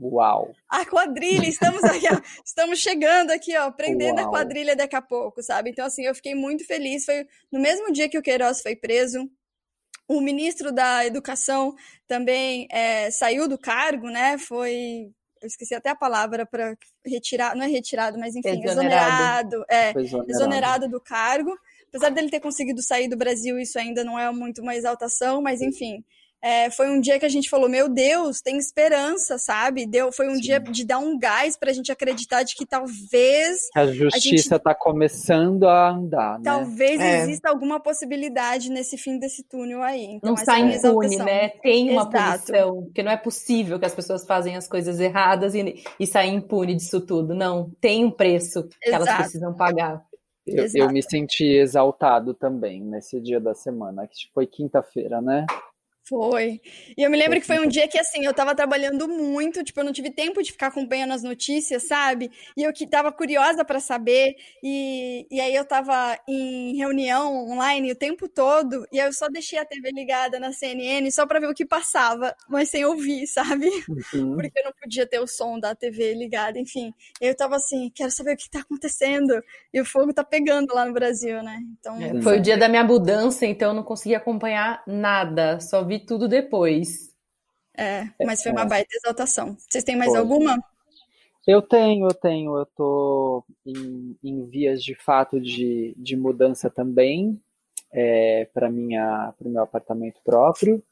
Uau! A quadrilha, estamos aqui, ó, estamos chegando aqui, ó, aprendendo Uau. a quadrilha daqui a pouco, sabe? Então, assim, eu fiquei muito feliz. Foi no mesmo dia que o Queiroz foi preso. O ministro da Educação também é, saiu do cargo, né? Foi. Eu esqueci até a palavra para retirar, não é retirado, mas enfim, exonerado. exonerado é, exonerado. exonerado do cargo. Apesar dele ter conseguido sair do Brasil, isso ainda não é muito uma exaltação, mas enfim, é, foi um dia que a gente falou, meu Deus, tem esperança, sabe? Deu, foi um Sim. dia de dar um gás para a gente acreditar de que talvez a justiça está começando a andar, né? Talvez é. exista alguma possibilidade nesse fim desse túnel aí. Então, não sai é impune, né? Tem uma Exato. posição, porque não é possível que as pessoas fazem as coisas erradas e, e saem impune disso tudo. Não, tem um preço que Exato. elas precisam pagar. Eu, eu, me senti exaltado também nesse dia da semana, que foi quinta-feira, né? Foi. E eu me lembro que foi um dia que, assim, eu tava trabalhando muito, tipo, eu não tive tempo de ficar acompanhando as notícias, sabe? E eu que tava curiosa para saber, e, e aí eu tava em reunião online o tempo todo, e eu só deixei a TV ligada na CNN só para ver o que passava, mas sem ouvir, sabe? Uhum. Porque eu não podia ter o som da TV ligada, enfim. Eu tava assim, quero saber o que tá acontecendo, e o fogo tá pegando lá no Brasil, né? Então, é, foi o dia da minha mudança, então eu não consegui acompanhar nada, só vi vi tudo depois. É, mas foi uma é. baita exaltação. Vocês têm mais foi. alguma? Eu tenho, eu tenho. Eu tô em, em vias de fato de, de mudança também é, para minha para o meu apartamento próprio.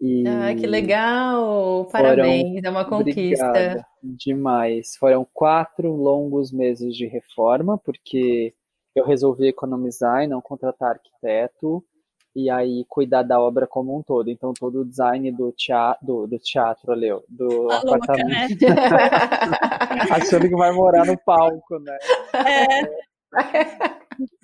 E ah, que legal! Parabéns, é uma conquista. Obrigada, demais. Foram quatro longos meses de reforma, porque eu resolvi economizar e não contratar arquiteto e aí cuidar da obra como um todo. Então, todo o design do teatro, do, do teatro ali, do a apartamento. Louca, né? Achando que vai morar no palco, né? É.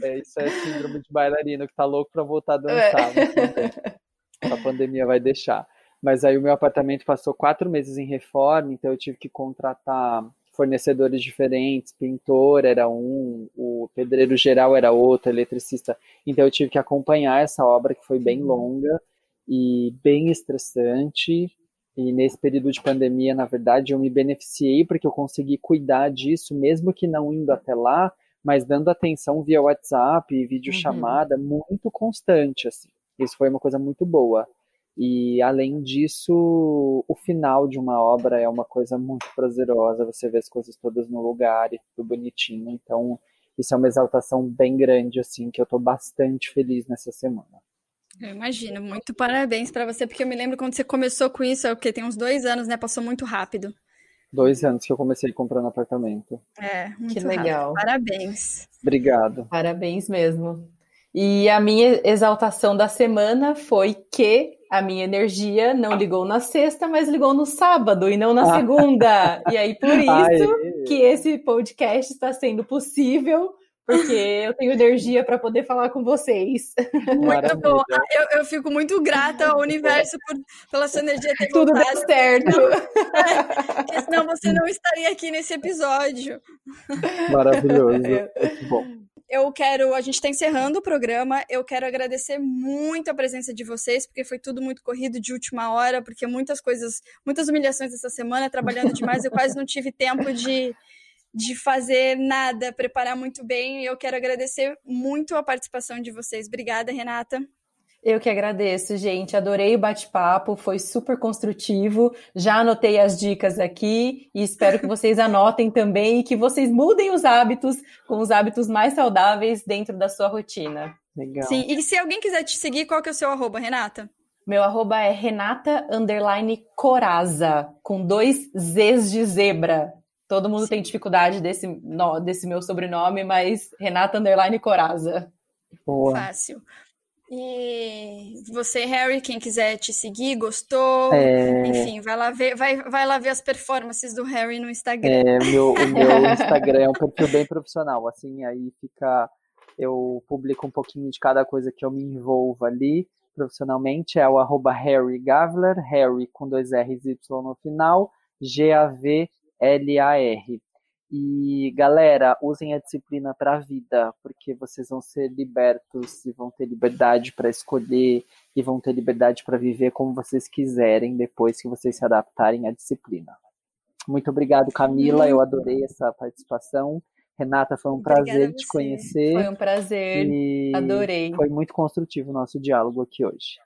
é. Isso é síndrome de bailarino que tá louco pra voltar a dançar. É. A pandemia vai deixar. Mas aí o meu apartamento passou quatro meses em reforma, então eu tive que contratar fornecedores diferentes, pintor era um, o pedreiro geral era outro, eletricista. Então eu tive que acompanhar essa obra que foi bem uhum. longa e bem estressante. E nesse período de pandemia, na verdade, eu me beneficiei porque eu consegui cuidar disso, mesmo que não indo até lá, mas dando atenção via WhatsApp e videochamada uhum. muito constante, assim. Isso foi uma coisa muito boa. E além disso, o final de uma obra é uma coisa muito prazerosa, você vê as coisas todas no lugar e tudo bonitinho. Então, isso é uma exaltação bem grande, assim, que eu estou bastante feliz nessa semana. Eu imagino, muito parabéns para você, porque eu me lembro quando você começou com isso, é porque tem uns dois anos, né? Passou muito rápido. Dois anos que eu comecei comprando apartamento. É, muito que legal. Rápido. Parabéns. Obrigado. Parabéns mesmo. E a minha exaltação da semana foi que a minha energia não ligou na sexta, mas ligou no sábado e não na ah. segunda. E aí, por isso que esse podcast está sendo possível, porque eu tenho energia para poder falar com vocês. Muito bom. Eu, eu, fico muito grata ao universo por, pela sua energia ter Tudo deu certo. Porque senão você não estaria aqui nesse episódio. Maravilhoso. É. Muito bom eu quero, a gente está encerrando o programa. Eu quero agradecer muito a presença de vocês, porque foi tudo muito corrido de última hora, porque muitas coisas, muitas humilhações essa semana, trabalhando demais, eu quase não tive tempo de, de fazer nada, preparar muito bem. Eu quero agradecer muito a participação de vocês. Obrigada, Renata. Eu que agradeço, gente. Adorei o bate-papo, foi super construtivo. Já anotei as dicas aqui e espero que vocês anotem também e que vocês mudem os hábitos com os hábitos mais saudáveis dentro da sua rotina. Legal. Sim, e se alguém quiser te seguir, qual que é o seu arroba, Renata? Meu arroba é Renata underline Coraza, com dois Zs de zebra. Todo mundo Sim. tem dificuldade desse, no, desse meu sobrenome, mas Renata underline Coraza. Boa. Fácil. E você, Harry, quem quiser te seguir, gostou, é... enfim, vai lá ver, vai, vai lá ver as performances do Harry no Instagram. É, meu, o meu Instagram é um perfil bem profissional, assim, aí fica, eu publico um pouquinho de cada coisa que eu me envolvo ali profissionalmente, é o arroba Harry Gavler, Harry com dois R's e Y no final, G-A-V-L-A-R. E galera, usem a disciplina para a vida, porque vocês vão ser libertos e vão ter liberdade para escolher e vão ter liberdade para viver como vocês quiserem depois que vocês se adaptarem à disciplina. Muito obrigado, Camila. Eu adorei essa participação. Renata, foi um Obrigada prazer te conhecer. Foi um prazer. Adorei. Foi muito construtivo o nosso diálogo aqui hoje.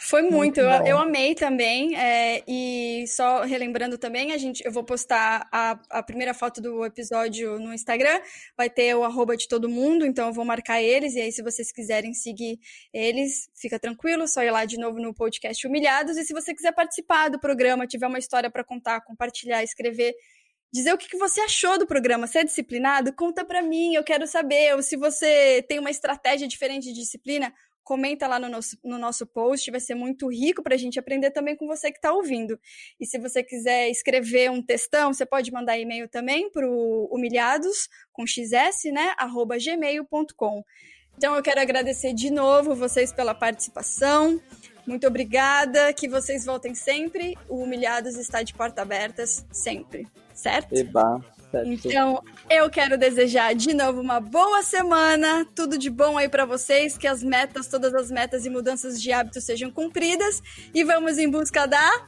Foi muito, muito eu, eu, amei também. É, e só relembrando também, a gente, eu vou postar a, a primeira foto do episódio no Instagram, vai ter o arroba de todo mundo, então eu vou marcar eles, e aí se vocês quiserem seguir eles, fica tranquilo, só ir lá de novo no podcast Humilhados. E se você quiser participar do programa, tiver uma história para contar, compartilhar, escrever, dizer o que, você achou do programa. Você é disciplinado? Conta para mim, eu quero saber. Ou se você tem uma estratégia diferente de disciplina, comenta lá no nosso, no nosso post, vai ser muito rico para a gente aprender também com você que está ouvindo. E se você quiser escrever um textão, você pode mandar e-mail também para o humilhados, com xs, né, arroba gmail.com. Então eu quero agradecer de novo vocês pela participação. Muito obrigada, que vocês voltem sempre. O Humilhados está de porta abertas sempre, certo? Eba. Então, eu quero desejar de novo uma boa semana, tudo de bom aí para vocês, que as metas, todas as metas e mudanças de hábito sejam cumpridas e vamos em busca da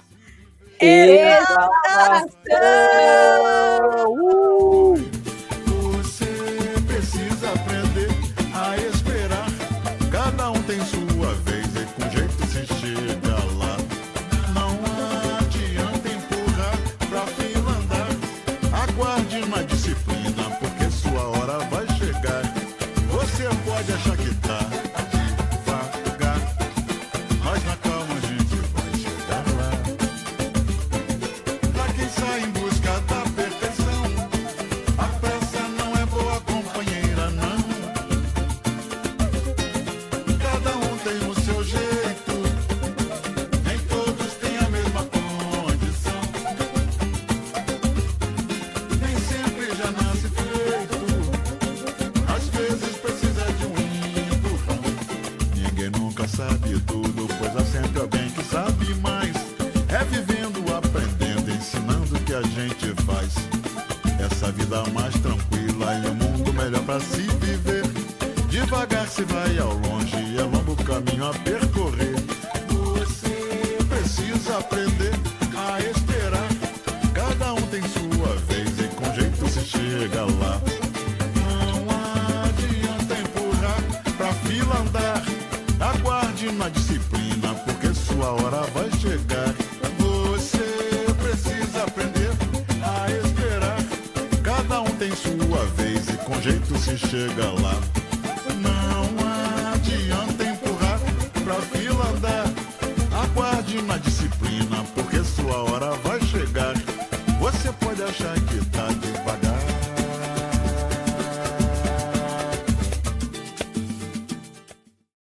exaltação. Uh!